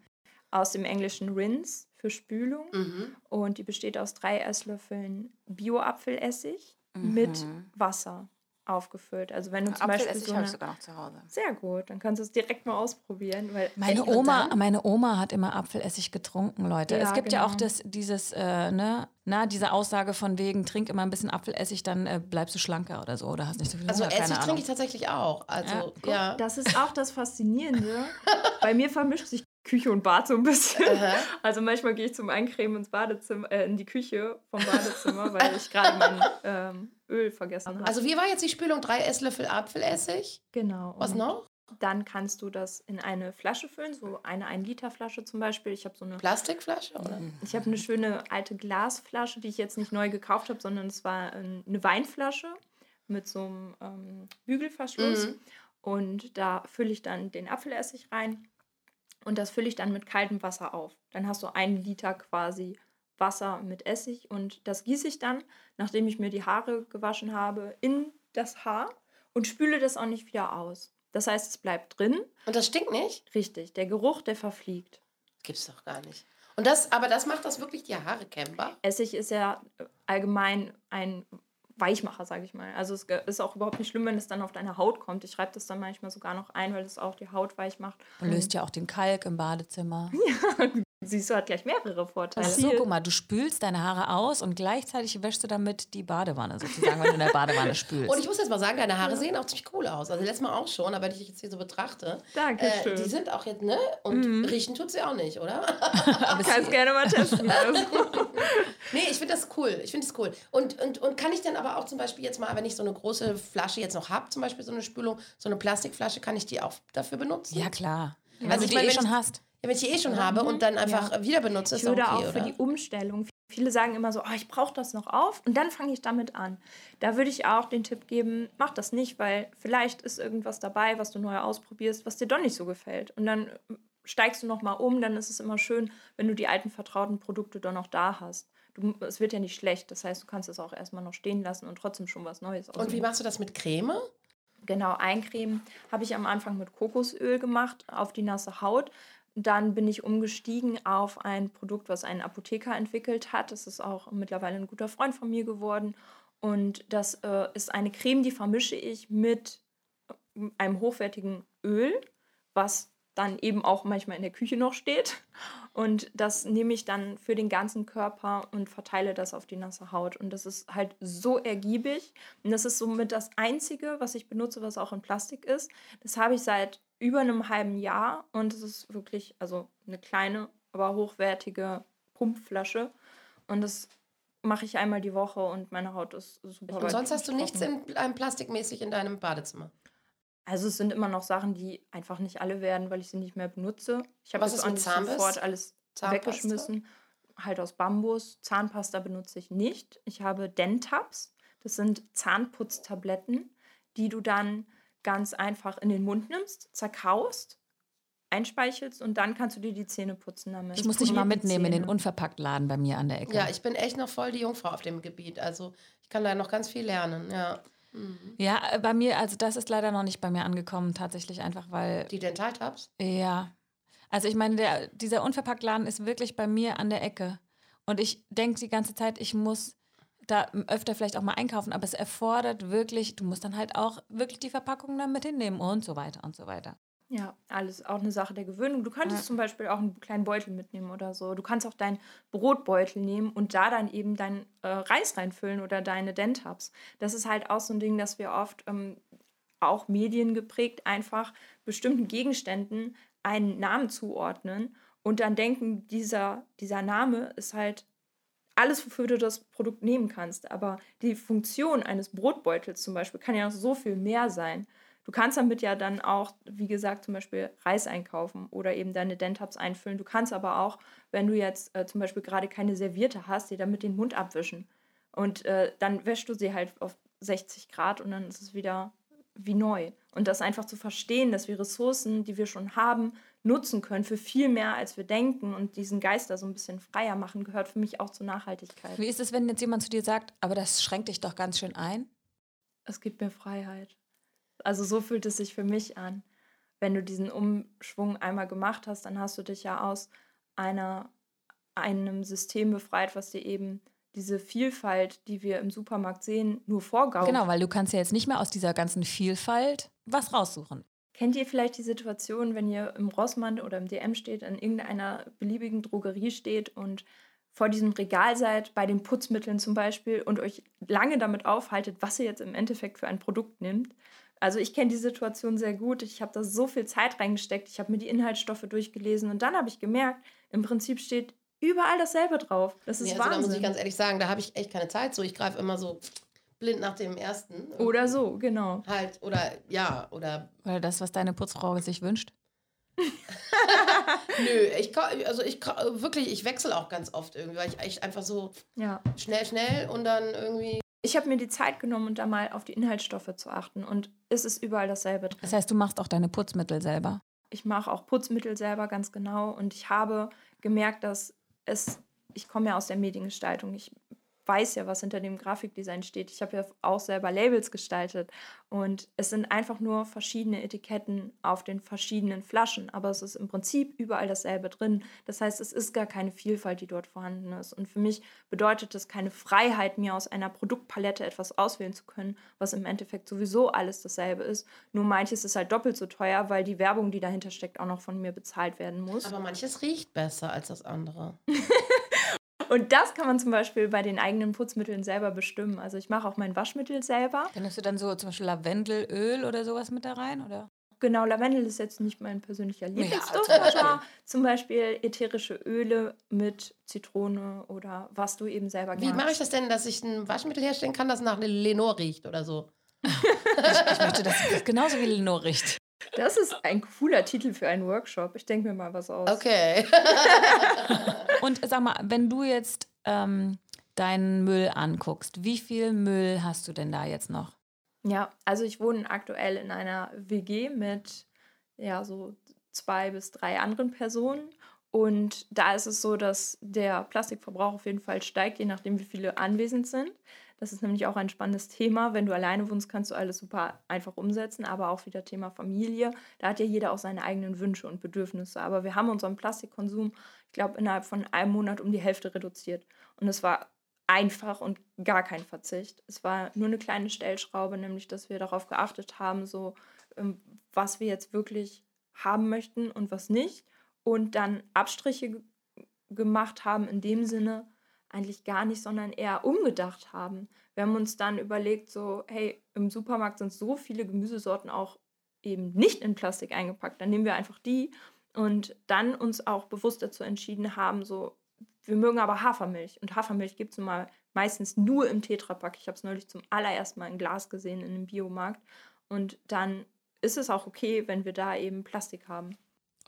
Aus dem englischen Rinse für Spülung.
Mhm.
Und die besteht aus drei Esslöffeln Bio-Apfelessig mit
Mhm.
Wasser aufgefüllt. Also wenn du zum Beispiel
Apfelessig
so
habe
eine,
ich sogar noch zu Hause.
Sehr gut, dann kannst du es direkt mal ausprobieren. Weil
Meine Oma,
dann?
meine Oma hat immer Apfelessig getrunken, Leute.
Ja,
es gibt ja auch
genau.
das, dieses, äh, ne, na, diese Aussage von wegen, trink immer ein bisschen Apfelessig, dann äh, bleibst du schlanker oder so. Oder hast nicht so viel
Also
Hunger,
Essig trinke ich tatsächlich auch. Also,
Ja,
ja.
Das ist auch das Faszinierende. [LAUGHS] Bei mir vermischt sich Küche und Bad so ein bisschen.
Aha.
Also manchmal gehe ich zum Eincremen ins Badezimmer, äh, in die Küche vom Badezimmer, weil ich gerade mein [LAUGHS] ähm, Öl vergessen habe.
Also wie war jetzt die Spülung? Drei Esslöffel Apfelessig.
genau.
Was noch?
Dann kannst du das in eine Flasche füllen, so eine 1-Liter-Flasche zum Beispiel. Ich habe so eine
Plastikflasche? Oder?
Ich habe eine schöne alte Glasflasche, die ich jetzt nicht neu gekauft habe, sondern es war ähm, eine Weinflasche mit so einem ähm, Bügelverschluss.
Mhm.
Und da fülle ich dann den Apfelessig rein und das fülle ich dann mit kaltem Wasser auf. Dann hast du einen Liter quasi Wasser mit Essig und das gieße ich dann, nachdem ich mir die Haare gewaschen habe, in das Haar und spüle das auch nicht wieder aus. Das heißt, es bleibt drin.
Und das stinkt nicht?
Richtig, der Geruch, der verfliegt.
Gibt's doch gar nicht. Und das, aber das macht das wirklich die Haare kämmbar?
Essig ist ja äh, allgemein ein Weichmacher, sage ich mal. Also es ist auch überhaupt nicht schlimm, wenn es dann auf deine Haut kommt. Ich reibe das dann manchmal sogar noch ein, weil es auch die Haut weich macht.
Und löst ja auch den Kalk im Badezimmer. [LAUGHS]
Siehst du, hat gleich mehrere Vorteile.
Ach so, guck mal, du spülst deine Haare aus und gleichzeitig wäschst du damit die Badewanne sozusagen, wenn du in der Badewanne [LAUGHS] spülst.
Und ich muss jetzt mal sagen, deine Haare sehen auch ziemlich cool aus. Also letztes Mal auch schon, aber wenn ich dich jetzt hier so betrachte, äh,
Dankeschön.
die sind auch jetzt, ne? Und riechen tut sie auch nicht, oder? [LAUGHS]
Aber es- [LAUGHS]
Kannst gerne mal testen. Also.
nee, ich finde das cool. Ich finde das cool. Und, und, und kann ich dann aber auch zum Beispiel jetzt mal, wenn ich so eine große Flasche jetzt noch habe, zum Beispiel so eine Spülung, so eine Plastikflasche, kann ich die auch dafür benutzen?
ja, klar.
Also
Also
ich
die
meine,
eh schon hast.
Ja, wenn ich die eh schon habe und dann einfach wieder benutze,
Ich
ist
würde
okay,
auch für
oder?
die Umstellung, viele sagen immer so, oh, ich brauche das noch auf und dann fange ich damit an. Da würde ich auch den Tipp geben, mach das nicht, weil vielleicht ist irgendwas dabei, was du neu ausprobierst, was dir doch nicht so gefällt. Und dann steigst du nochmal um, dann ist es immer schön, wenn du die alten vertrauten Produkte doch noch da hast. Du, es wird ja nicht schlecht, das heißt, du kannst es auch erstmal noch stehen lassen und trotzdem schon was Neues
und wie
ausprobieren.
machst du das mit Creme?
Genau, eincremen habe ich am Anfang mit Kokosöl gemacht auf die nasse Haut. Dann bin ich umgestiegen auf ein Produkt, was ein Apotheker entwickelt hat. Das ist auch mittlerweile ein guter Freund von mir geworden. Und das äh, ist eine Creme, die vermische ich mit äh, einem hochwertigen Öl, was dann eben auch manchmal in der Küche noch steht. Und das nehme ich dann für den ganzen Körper und verteile das auf die nasse Haut. Und das ist halt so ergiebig. Und das ist somit das Einzige, was ich benutze, was auch in Plastik ist. Das habe ich seit über einem halben Jahr und es ist wirklich, also eine kleine, aber hochwertige Pumpflasche. Und das mache ich einmal die Woche und meine Haut ist super.
Und sonst hast du nichts in einem plastikmäßig in deinem Badezimmer.
Also es sind immer noch Sachen, die einfach nicht alle werden, weil ich sie nicht mehr benutze. Ich habe jetzt auch nicht sofort alles
Zahnpasta?
weggeschmissen. Halt aus Bambus. Zahnpasta benutze ich nicht. Ich habe Dentabs. Das sind Zahnputztabletten, die du dann ganz einfach in den Mund nimmst, zerkaust, einspeichelst und dann kannst du dir die Zähne putzen damit.
Ich muss dich mal mitnehmen in den Unverpacktladen bei mir an der Ecke.
Ja, ich bin echt noch voll die Jungfrau auf dem Gebiet. Also ich kann da noch ganz viel lernen, ja.
Mhm. Ja, äh, bei mir, also das ist leider noch nicht bei mir angekommen, tatsächlich einfach, weil.
Die Dentaltabs?
Ja. Also ich meine, der, dieser Unverpacktladen ist wirklich bei mir an der Ecke. Und ich denke die ganze Zeit, ich muss da öfter vielleicht auch mal einkaufen, aber es erfordert wirklich, du musst dann halt auch wirklich die Verpackung dann mit hinnehmen und so weiter und so weiter.
Ja, alles auch eine Sache der Gewöhnung. Du könntest ja. zum Beispiel auch einen kleinen Beutel mitnehmen oder so. Du kannst auch deinen Brotbeutel nehmen und da dann eben deinen äh, Reis reinfüllen oder deine Dentabs. Das ist halt auch so ein Ding, dass wir oft ähm, auch mediengeprägt einfach bestimmten Gegenständen einen Namen zuordnen und dann denken, dieser, dieser Name ist halt alles, wofür du das Produkt nehmen kannst. Aber die Funktion eines Brotbeutels zum Beispiel kann ja noch so viel mehr sein. Du kannst damit ja dann auch, wie gesagt, zum Beispiel Reis einkaufen oder eben deine Dentabs einfüllen. Du kannst aber auch, wenn du jetzt äh, zum Beispiel gerade keine Serviette hast, dir damit den Mund abwischen. Und äh, dann wäschst du sie halt auf 60 Grad und dann ist es wieder wie neu. Und das einfach zu verstehen, dass wir Ressourcen, die wir schon haben, nutzen können für viel mehr, als wir denken und diesen Geist da so ein bisschen freier machen, gehört für mich auch zur Nachhaltigkeit.
Wie ist es, wenn jetzt jemand zu dir sagt, aber das schränkt dich doch ganz schön ein?
Es gibt mir Freiheit. Also so fühlt es sich für mich an. Wenn du diesen Umschwung einmal gemacht hast, dann hast du dich ja aus einer, einem System befreit, was dir eben diese Vielfalt, die wir im Supermarkt sehen, nur vorgaukelt.
Genau, weil du kannst ja jetzt nicht mehr aus dieser ganzen Vielfalt was raussuchen.
Kennt ihr vielleicht die Situation, wenn ihr im Rossmann oder im DM steht, an irgendeiner beliebigen Drogerie steht und vor diesem Regal seid, bei den Putzmitteln zum Beispiel, und euch lange damit aufhaltet, was ihr jetzt im Endeffekt für ein Produkt nimmt also ich kenne die Situation sehr gut. Ich habe da so viel Zeit reingesteckt. Ich habe mir die Inhaltsstoffe durchgelesen und dann habe ich gemerkt, im Prinzip steht überall dasselbe drauf. Das ist
nee,
also Wahnsinn.
Da muss ich ganz ehrlich sagen, da habe ich echt keine Zeit. So, ich greife immer so blind nach dem ersten.
Oder so, genau.
Halt, oder ja, oder.
Oder das, was deine Putzfrau sich wünscht. [LAUGHS]
Nö, ich also ich wirklich, ich wechsle auch ganz oft irgendwie, weil ich echt einfach so
ja.
schnell, schnell und dann irgendwie
ich habe mir die Zeit genommen, um da mal auf die Inhaltsstoffe zu achten. Und es ist überall dasselbe drin.
Das heißt, du machst auch deine Putzmittel selber?
Ich mache auch Putzmittel selber ganz genau. Und ich habe gemerkt, dass es, ich komme ja aus der Mediengestaltung. Ich weiß ja, was hinter dem Grafikdesign steht. Ich habe ja auch selber Labels gestaltet und es sind einfach nur verschiedene Etiketten auf den verschiedenen Flaschen, aber es ist im Prinzip überall dasselbe drin. Das heißt, es ist gar keine Vielfalt, die dort vorhanden ist. Und für mich bedeutet es keine Freiheit, mir aus einer Produktpalette etwas auswählen zu können, was im Endeffekt sowieso alles dasselbe ist. Nur manches ist halt doppelt so teuer, weil die Werbung, die dahinter steckt, auch noch von mir bezahlt werden muss.
Aber manches riecht besser als das andere. [LAUGHS]
Und das kann man zum Beispiel bei den eigenen Putzmitteln selber bestimmen. Also ich mache auch mein Waschmittel selber.
Dann nimmst du dann so zum Beispiel Lavendelöl oder sowas mit da rein, oder?
Genau, Lavendel ist jetzt nicht mein persönlicher Lieblingsduft, ja, aber zum Beispiel ätherische Öle mit Zitrone oder was du eben selber
Wie mache ich das denn, dass ich ein Waschmittel herstellen kann, das nach Lenore riecht oder so?
ich, ich möchte, dass es genauso wie Lenore riecht.
Das ist ein cooler Titel für einen Workshop. Ich denke mir mal was aus.
Okay. [LAUGHS]
Und sag mal, wenn du jetzt ähm, deinen Müll anguckst, wie viel Müll hast du denn da jetzt noch?
Ja, also ich wohne aktuell in einer WG mit ja so zwei bis drei anderen Personen. Und da ist es so, dass der Plastikverbrauch auf jeden Fall steigt, je nachdem, wie viele anwesend sind. Das ist nämlich auch ein spannendes Thema. Wenn du alleine wohnst, kannst du alles super einfach umsetzen, aber auch wieder Thema Familie. Da hat ja jeder auch seine eigenen Wünsche und Bedürfnisse. Aber wir haben unseren Plastikkonsum, ich glaube, innerhalb von einem Monat um die Hälfte reduziert. Und es war einfach und gar kein Verzicht. Es war nur eine kleine Stellschraube, nämlich dass wir darauf geachtet haben, so ähm, was wir jetzt wirklich haben möchten und was nicht. Und dann Abstriche gemacht haben in dem Sinne, eigentlich gar nicht, sondern eher umgedacht haben. Wir haben uns dann überlegt, so, hey, im Supermarkt sind so viele Gemüsesorten auch eben nicht in Plastik eingepackt, dann nehmen wir einfach die und dann uns auch bewusst dazu entschieden haben, so, wir mögen aber Hafermilch und Hafermilch gibt es mal meistens nur im Tetrapack. Ich habe es neulich zum allerersten Mal in Glas gesehen in einem Biomarkt und dann ist es auch okay, wenn wir da eben Plastik haben.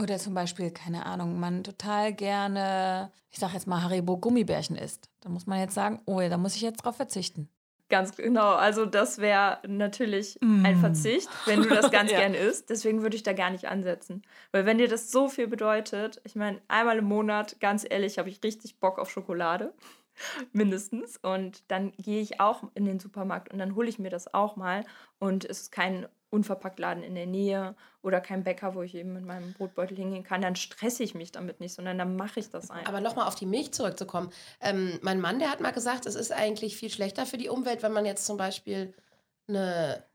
Oder zum Beispiel, keine Ahnung, man total gerne, ich sag jetzt mal, Haribo Gummibärchen isst. Da muss man jetzt sagen, oh ja, da muss ich jetzt drauf verzichten.
Ganz genau. Also das wäre natürlich mm. ein Verzicht, wenn du das [LAUGHS] ganz ja. gern isst. Deswegen würde ich da gar nicht ansetzen. Weil wenn dir das so viel bedeutet, ich meine, einmal im Monat, ganz ehrlich, habe ich richtig Bock auf Schokolade. [LAUGHS] Mindestens. Und dann gehe ich auch in den Supermarkt und dann hole ich mir das auch mal. Und es ist kein Unverpacktladen in der Nähe oder kein Bäcker, wo ich eben mit meinem Brotbeutel hingehen kann, dann stresse ich mich damit nicht, sondern dann mache ich das einfach.
Aber nochmal auf die Milch zurückzukommen. Ähm, mein Mann, der hat mal gesagt, es ist eigentlich viel schlechter für die Umwelt, wenn man jetzt zum Beispiel eine,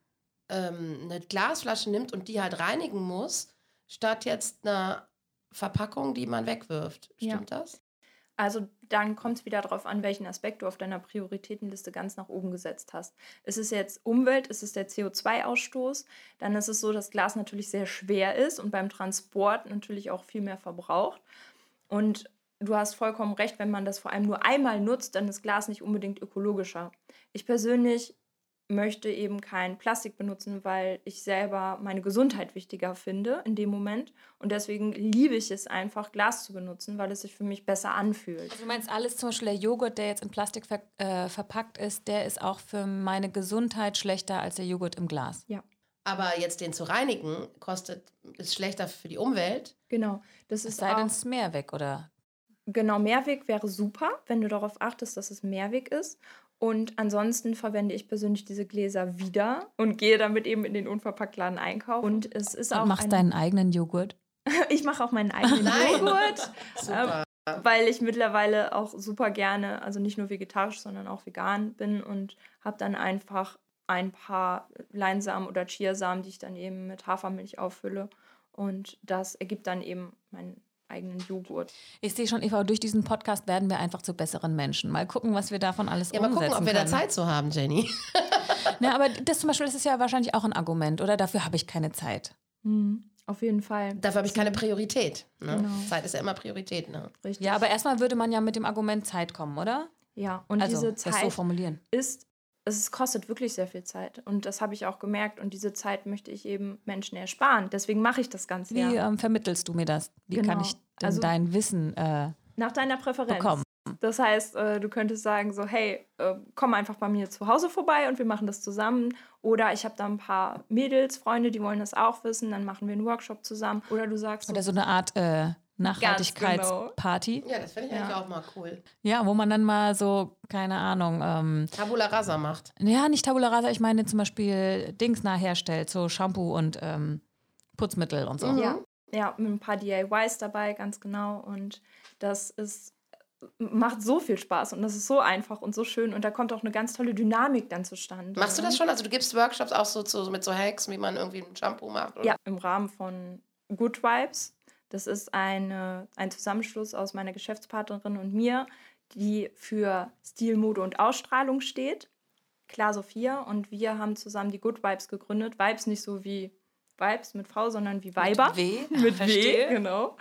ähm, eine Glasflasche nimmt und die halt reinigen muss, statt jetzt einer Verpackung, die man wegwirft. Stimmt ja. das?
Also dann kommt es wieder darauf an, welchen Aspekt du auf deiner Prioritätenliste ganz nach oben gesetzt hast. Ist es jetzt Umwelt, ist es der CO2-Ausstoß, dann ist es so, dass Glas natürlich sehr schwer ist und beim Transport natürlich auch viel mehr verbraucht. Und du hast vollkommen recht, wenn man das vor allem nur einmal nutzt, dann ist Glas nicht unbedingt ökologischer. Ich persönlich möchte eben kein Plastik benutzen, weil ich selber meine Gesundheit wichtiger finde in dem Moment. Und deswegen liebe ich es einfach, Glas zu benutzen, weil es sich für mich besser anfühlt.
Also du meinst alles, zum Beispiel der Joghurt, der jetzt in Plastik ver äh, verpackt ist, der ist auch für meine Gesundheit schlechter als der Joghurt im Glas.
Ja.
Aber jetzt den zu reinigen, kostet, ist schlechter für die Umwelt.
Genau.
Das ist sei denn, es Mehrweg, oder?
Genau, Mehrweg wäre super, wenn du darauf achtest, dass es Mehrweg ist. Und ansonsten verwende ich persönlich diese Gläser wieder und gehe damit eben in den Unverpacktladen einkaufen. Und es ist
und
auch.
machst deinen eigenen Joghurt? [LAUGHS]
ich mache auch meinen [LAUGHS] eigenen Joghurt. [LAUGHS] Super. Ähm, weil ich mittlerweile auch super gerne, also nicht nur vegetarisch, sondern auch vegan bin und habe dann einfach ein paar Leinsamen oder Chiasamen, die ich dann eben mit Hafermilch auffülle. Und das ergibt dann eben meinen eigenen Joghurt.
Ich sehe schon, Eva, durch diesen Podcast werden wir einfach zu besseren Menschen. Mal gucken, was wir davon alles ja, umsetzen Ja, mal gucken, ob
wir können. da Zeit zu haben, Jenny. [LAUGHS]
Na, aber das zum Beispiel, das ist ja wahrscheinlich auch ein Argument, oder? Dafür habe ich keine Zeit.
Mhm. Auf jeden Fall.
Dafür habe ich keine Priorität. Ne? Genau. Zeit ist ja immer Priorität. Ne?
Richtig. Ja, aber erstmal würde man ja mit dem Argument Zeit kommen, oder?
Ja, und also, diese Zeit so formulieren. ist es kostet wirklich sehr viel Zeit. Und das habe ich auch gemerkt. Und diese Zeit möchte ich eben Menschen ersparen. Deswegen mache ich das Ganze.
Wie ähm, vermittelst du mir das? Wie genau. kann ich denn also, dein Wissen äh,
nach deiner Präferenz bekommen? Das heißt, äh, du könntest sagen so, hey, äh, komm einfach bei mir zu Hause vorbei und wir machen das zusammen. Oder ich habe da ein paar Mädels, Freunde, die wollen das auch wissen, dann machen wir einen Workshop zusammen. Oder du sagst
so, Oder so eine Art äh, Nachhaltigkeitsparty.
Genau. Ja, das finde ich ja. eigentlich auch mal cool.
Ja, wo man dann mal so, keine Ahnung. Ähm,
Tabula rasa macht.
Ja, nicht Tabula rasa, ich meine zum Beispiel Dings nachherstellt, so Shampoo und ähm, Putzmittel und so.
Mhm. Ja. ja, mit ein paar DIYs dabei, ganz genau. Und das ist macht so viel Spaß und das ist so einfach und so schön und da kommt auch eine ganz tolle Dynamik dann zustande.
Machst du das schon? Also du gibst Workshops auch so zu, mit so Hacks, wie man irgendwie ein Shampoo macht? Oder?
Ja, im Rahmen von Good Vibes das ist eine, ein Zusammenschluss aus meiner Geschäftspartnerin und mir, die für Stil, Mode und Ausstrahlung steht. Klar Sophia und wir haben zusammen die Good Vibes gegründet. Vibes nicht so wie Vibes mit Frau, sondern wie Weiber. [LAUGHS]
Mit W.
mit W, genau.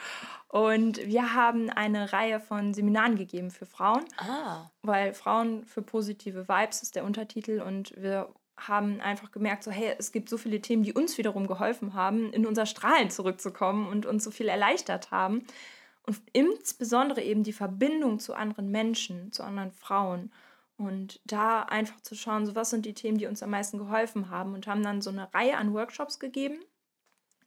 Und wir haben eine Reihe von Seminaren gegeben für Frauen.
Ah.
Weil Frauen für positive Vibes ist der Untertitel und wir haben einfach gemerkt, so hey, es gibt so viele Themen, die uns wiederum geholfen haben, in unser Strahlen zurückzukommen und uns so viel erleichtert haben. Und insbesondere eben die Verbindung zu anderen Menschen, zu anderen Frauen. Und da einfach zu schauen, so was sind die Themen, die uns am meisten geholfen haben. Und haben dann so eine Reihe an Workshops gegeben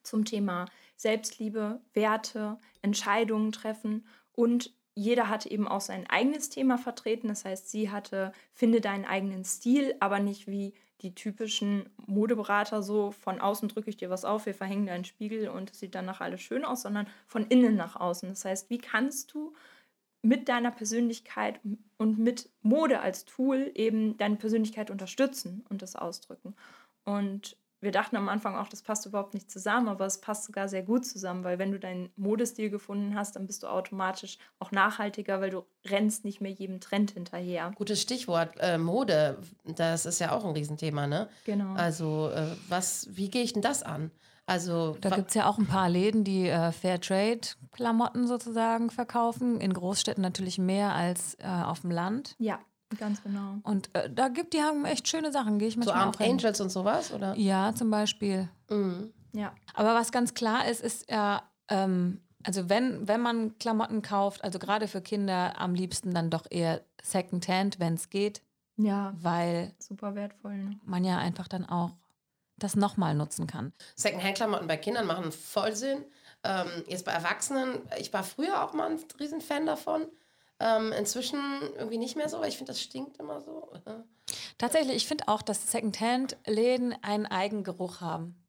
zum Thema Selbstliebe, Werte, Entscheidungen treffen. Und jeder hatte eben auch sein eigenes Thema vertreten. Das heißt, sie hatte, finde deinen eigenen Stil, aber nicht wie die typischen Modeberater so, von außen drücke ich dir was auf, wir verhängen einen Spiegel und es sieht danach alles schön aus, sondern von innen nach außen. Das heißt, wie kannst du mit deiner Persönlichkeit und mit Mode als Tool eben deine Persönlichkeit unterstützen und das ausdrücken? Und wir dachten am Anfang auch, das passt überhaupt nicht zusammen, aber es passt sogar sehr gut zusammen, weil wenn du deinen Modestil gefunden hast, dann bist du automatisch auch nachhaltiger, weil du rennst nicht mehr jedem Trend hinterher.
Gutes Stichwort, äh, Mode, das ist ja auch ein Riesenthema, ne?
Genau.
Also äh, was, wie gehe ich denn das an? Also,
da gibt es ja auch ein paar Läden, die äh, Fairtrade-Klamotten sozusagen verkaufen. In Großstädten natürlich mehr als äh, auf dem Land.
Ja. Ganz genau.
Und äh, da gibt die haben echt schöne Sachen, gehe ich
manchmal So Armed Angels und sowas, oder?
Ja, zum Beispiel.
Mhm.
Ja.
Aber was ganz klar ist, ist ja, ähm, also wenn, wenn man Klamotten kauft, also gerade für Kinder am liebsten dann doch eher Secondhand, wenn es geht.
Ja,
weil
super wertvoll. Ne?
man ja einfach dann auch das nochmal nutzen kann.
Secondhand-Klamotten bei Kindern machen voll Sinn. Ähm, jetzt bei Erwachsenen, ich war früher auch mal ein Riesenfan davon. Ähm, inzwischen irgendwie nicht mehr so, weil ich finde, das stinkt immer so.
Tatsächlich, ich finde auch, dass Secondhand-Läden einen Eigengeruch haben.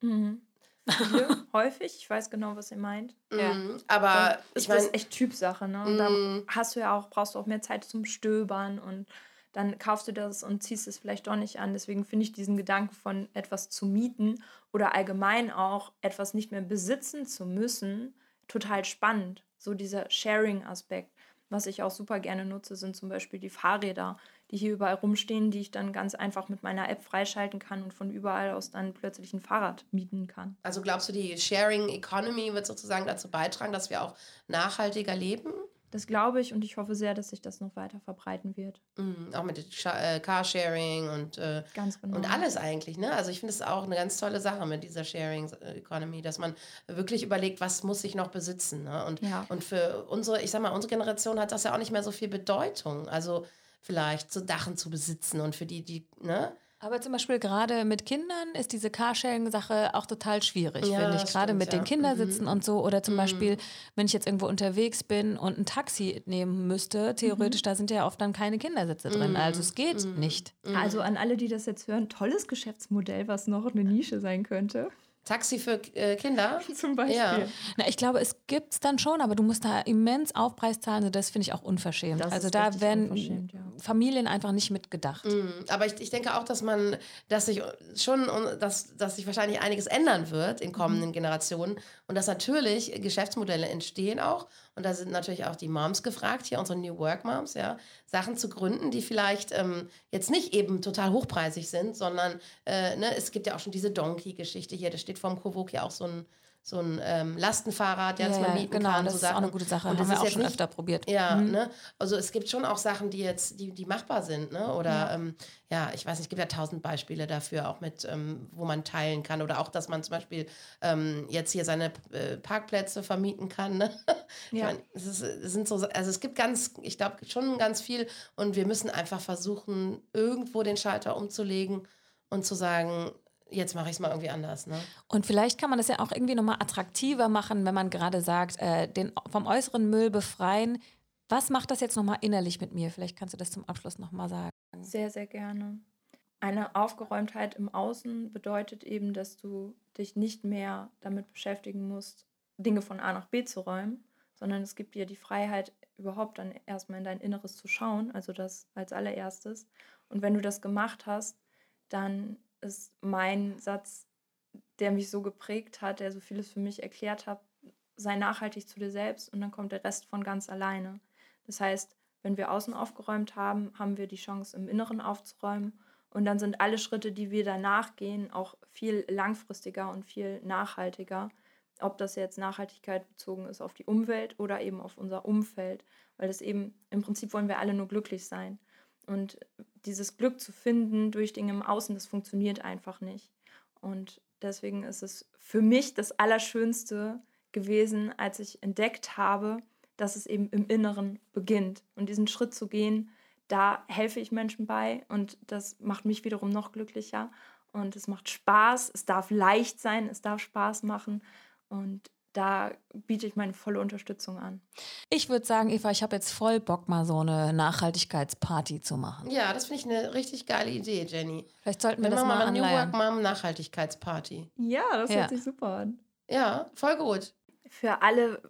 Mhm. [LAUGHS] Hier häufig, ich weiß genau, was ihr meint.
Ja.
Mhm. Aber
ist
ich meine,
das echt Typsache, ne? Und
Mm.
dann hast du ja auch, brauchst du auch mehr Zeit zum Stöbern und dann kaufst du das und ziehst es vielleicht doch nicht an. Deswegen finde ich diesen Gedanken von etwas zu mieten oder allgemein auch etwas nicht mehr besitzen zu müssen total spannend. So dieser Sharing-Aspekt. Was ich auch super gerne nutze, sind zum Beispiel die Fahrräder, die hier überall rumstehen, die ich dann ganz einfach mit meiner App freischalten kann und von überall aus dann plötzlich ein Fahrrad mieten kann.
also glaubst du, die Sharing Economy wird sozusagen dazu beitragen, dass wir auch nachhaltiger leben?
Das glaube ich und ich hoffe sehr, dass sich das noch weiter verbreiten wird.
Mhm. Auch mit äh, Carsharing und, äh,
genau.
und alles eigentlich. Ne? Also ich finde es auch eine ganz tolle Sache mit dieser Sharing Economy, dass man wirklich überlegt, was muss ich noch besitzen. Ne? Und,
Ja.
und für unsere, ich sag mal, unsere Generation hat das ja auch nicht mehr so viel Bedeutung. Also vielleicht so Dachen zu besitzen und für die, die, ne?
Aber zum Beispiel gerade mit Kindern ist diese Carsharing-Sache auch total schwierig,
Ja,
finde ich. Gerade
stimmt,
mit
ja.
den Kindersitzen
Mhm.
und so. Oder zum Beispiel, wenn ich jetzt irgendwo unterwegs bin und ein Taxi nehmen müsste, theoretisch, da sind ja oft dann keine Kindersitze drin.
Mhm.
Also es geht nicht.
Also an alle, die das jetzt hören, tolles Geschäftsmodell, was noch eine Nische sein könnte.
Taxi für äh, Kinder. [LAUGHS]
Zum Beispiel.
Ja.
Na, ich glaube, es gibt es dann schon, aber du musst da immens Aufpreis zahlen. Also das finde ich auch unverschämt.
Das
also da werden
ja.
Familien einfach nicht mitgedacht.
Mhm. Aber ich, ich denke auch, dass man, dass sich schon, dass, dass sich wahrscheinlich einiges ändern wird in kommenden Generationen und dass natürlich Geschäftsmodelle entstehen auch. Und da sind natürlich auch die Moms gefragt, hier unsere New Work Moms, ja, Sachen zu gründen, die vielleicht ähm, jetzt nicht eben total hochpreisig sind, sondern äh, ne, es gibt ja auch schon diese Donkey-Geschichte hier, da steht vorm Covoque ja auch so ein, so ein ähm, Lastenfahrrad,
Ja,
das man
ja,
mieten
genau,
kann.
das
so
ist auch
Sachen.
eine gute Sache.
Und das
Haben wir
ist
auch
jetzt
schon
nicht-
öfter probiert.
Ja, ne? Also es gibt schon auch Sachen, die jetzt, die, die machbar sind, ne? Oder ja. Ähm, ja, ich weiß nicht, es gibt ja tausend Beispiele dafür, auch mit, ähm, wo man teilen kann. Oder auch, dass man zum Beispiel ähm, jetzt hier seine äh, Parkplätze vermieten kann. Ne? [LAUGHS]
Ja.
mein, es, ist, es sind so, also es gibt ganz, ich glaube schon ganz viel und wir müssen einfach versuchen, irgendwo den Schalter umzulegen und zu sagen, jetzt mache ich es mal irgendwie anders. Ne?
Und vielleicht kann man das ja auch irgendwie nochmal attraktiver machen, wenn man gerade sagt, äh, den vom äußeren Müll befreien. Was macht das jetzt nochmal innerlich mit mir? Vielleicht kannst du das zum Abschluss nochmal sagen.
Sehr, sehr gerne. Eine Aufgeräumtheit im Außen bedeutet eben, dass du dich nicht mehr damit beschäftigen musst, Dinge von A nach B zu räumen, sondern es gibt dir die Freiheit, überhaupt dann erstmal in dein Inneres zu schauen, also das als allererstes. Und wenn du das gemacht hast, dann ist mein Satz, der mich so geprägt hat, der so vieles für mich erklärt hat, sei nachhaltig zu dir selbst und dann kommt der Rest von ganz alleine. Das heißt, wenn wir außen aufgeräumt haben, haben wir die Chance, im Inneren aufzuräumen. Und dann sind alle Schritte, die wir danach gehen, auch viel langfristiger und viel nachhaltiger. Ob das jetzt Nachhaltigkeit bezogen ist auf die Umwelt oder eben auf unser Umfeld. Weil das eben, im Prinzip wollen wir alle nur glücklich sein. Und dieses Glück zu finden durch Dinge im Außen, das funktioniert einfach nicht. Und deswegen ist es für mich das Allerschönste gewesen, als ich entdeckt habe, dass es eben im Inneren beginnt. Und diesen Schritt zu gehen, da helfe ich Menschen bei und das macht mich wiederum noch glücklicher. Und es macht Spaß, es darf leicht sein, es darf Spaß machen. Und da biete ich meine volle Unterstützung an.
Ich würde sagen, Eva, ich habe jetzt voll Bock, mal so eine Nachhaltigkeitsparty zu machen.
Ja, das finde ich eine richtig geile Idee, Jenny.
Vielleicht sollten wir
Wir
das
machen
mal
mal eine New Work. Mom Nachhaltigkeitsparty.
Ja, das
Ja. hört
sich super an.
Ja, voll gut.
Für alle,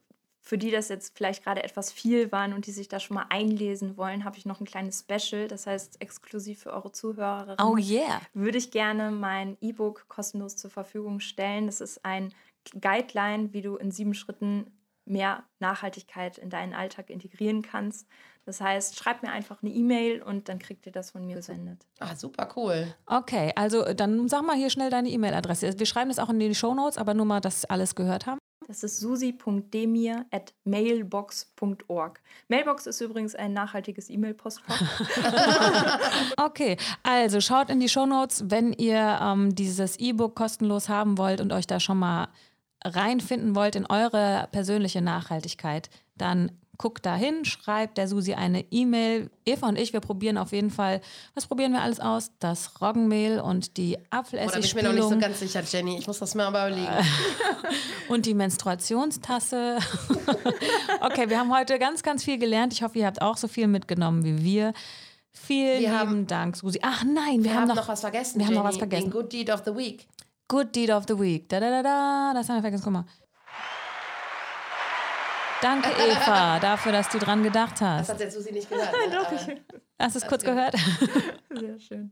für die das jetzt vielleicht gerade etwas viel waren und die sich da schon mal einlesen wollen, habe ich noch ein kleines Special. Das heißt, exklusiv für eure Zuhörerinnen.
Oh yeah.
würde ich gerne mein E-Book kostenlos zur Verfügung stellen. Das ist ein Guideline, wie du in sieben Schritten mehr Nachhaltigkeit in deinen Alltag integrieren kannst. Das heißt, schreib mir einfach eine E-Mail und dann kriegt ihr das von mir gesendet.
Ah, super cool.
Okay, also dann sag mal hier schnell deine E-Mail-Adresse. Wir schreiben das auch in die Shownotes, aber nur mal, dass alles gehört haben.
Das ist susi.demir.mailbox.org. Mailbox ist übrigens ein nachhaltiges E-Mail-Postfach. [LAUGHS]
Okay, also schaut in die Shownotes, wenn ihr ähm, dieses E-Book kostenlos haben wollt und euch da schon mal reinfinden wollt in eure persönliche Nachhaltigkeit, dann guckt dahin, schreibt der Susi eine E-Mail. Eva und ich, wir probieren auf jeden Fall, was probieren wir alles aus? Das Roggenmehl und die Apfelessigspülung.
Oder bin ich mir noch nicht so ganz sicher, Jenny. Ich muss das mal überlegen. [LAUGHS]
und die Menstruationstasse. [LAUGHS] okay, wir haben heute ganz, ganz viel gelernt. Ich hoffe, ihr habt auch so viel mitgenommen wie wir. Vielen wir lieben haben, Dank, Susi. Ach nein, wir, wir haben, noch, noch,
was vergessen.
Wir
Jenny,
haben noch was vergessen.
Den Good Deed of the Week.
Good Deed of the Week. Da, da, da, da. Das haben wir vergessen. Guck mal. Danke, [LAUGHS] Eva, dafür, dass du dran gedacht hast.
Das hat jetzt Susi nicht gehört. Ne?
Doch, ich hast du es kurz gehört? [LAUGHS]
Sehr schön.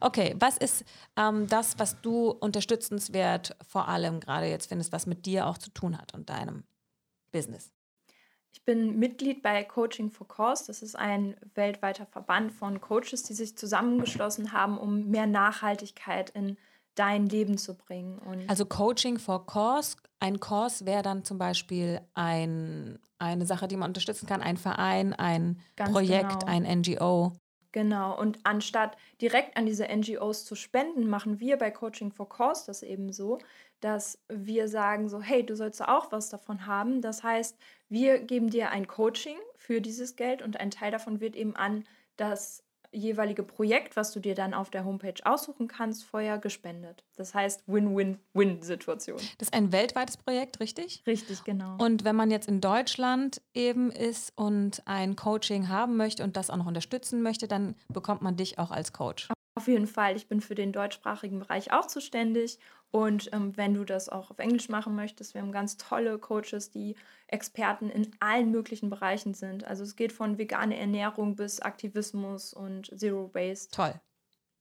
Okay, was ist ähm, das, was du unterstützenswert vor allem gerade jetzt findest, was mit dir auch zu tun hat und deinem Business?
Ich bin Mitglied bei Coaching for Cause. Das ist ein weltweiter Verband von Coaches, die sich zusammengeschlossen haben, um mehr Nachhaltigkeit in dein Leben zu bringen. Und
also Coaching for Cause. Ein Kurs wäre dann zum Beispiel ein, eine Sache, die man unterstützen kann, ein Verein, ein Projekt, genau. ein NGO.
Genau, und anstatt direkt an diese NGOs zu spenden, machen wir bei Coaching for Cause das eben so, dass wir sagen so, hey, du sollst auch was davon haben. Das heißt, wir geben dir ein Coaching für dieses Geld und ein Teil davon wird eben an das jeweilige Projekt, was du dir dann auf der Homepage aussuchen kannst, vorher gespendet. Das heißt Win-Win-Win-Situation.
Das ist ein weltweites Projekt, richtig?
Richtig, genau.
Und wenn man jetzt in Deutschland eben ist und ein Coaching haben möchte und das auch noch unterstützen möchte, dann bekommt man dich auch als Coach.
Auf jeden Fall. Ich bin für den deutschsprachigen Bereich auch zuständig. Und ähm, wenn du das auch auf Englisch machen möchtest, wir haben ganz tolle Coaches, die Experten in allen möglichen Bereichen sind. Also es geht von veganer Ernährung bis Aktivismus und Zero Waste.
Toll.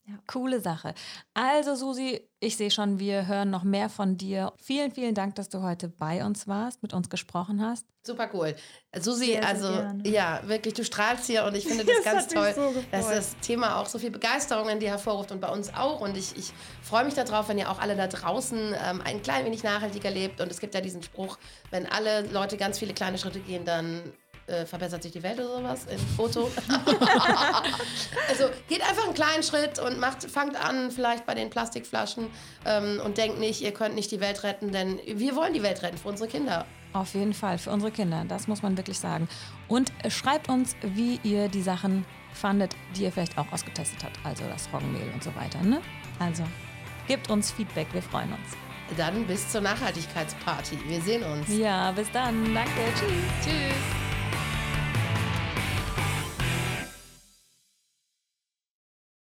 Ja. Coole Sache. Also Susi, ich sehe schon, wir hören noch mehr von dir. Vielen, vielen Dank, dass du heute bei uns warst, mit uns gesprochen hast.
Super cool. Susi, sehr, also sehr ja, wirklich, du strahlst hier und ich finde [LAUGHS] das, das ganz toll, so dass das Thema auch so viel Begeisterung in dir hervorruft und bei uns auch. Und ich, ich freue mich darauf, wenn ihr auch alle da draußen ähm, ein klein wenig nachhaltiger lebt. Und es gibt ja diesen Spruch, wenn alle Leute ganz viele kleine Schritte gehen, dann äh, verbessert sich die Welt oder sowas im Foto. [LAUGHS] also geht einfach einen kleinen Schritt und macht, fangt an vielleicht bei den Plastikflaschen ähm, und denkt nicht, ihr könnt nicht die Welt retten, denn wir wollen die Welt retten für unsere Kinder.
Auf jeden Fall, für unsere Kinder, das muss man wirklich sagen. Und äh, schreibt uns, wie ihr die Sachen fandet, die ihr vielleicht auch ausgetestet habt, also das Roggenmehl und so weiter. Ne? Also gebt uns Feedback, wir freuen uns.
Dann bis zur Nachhaltigkeitsparty. Wir sehen uns.
Ja, bis dann. Danke. Tschüss.
Tschüss.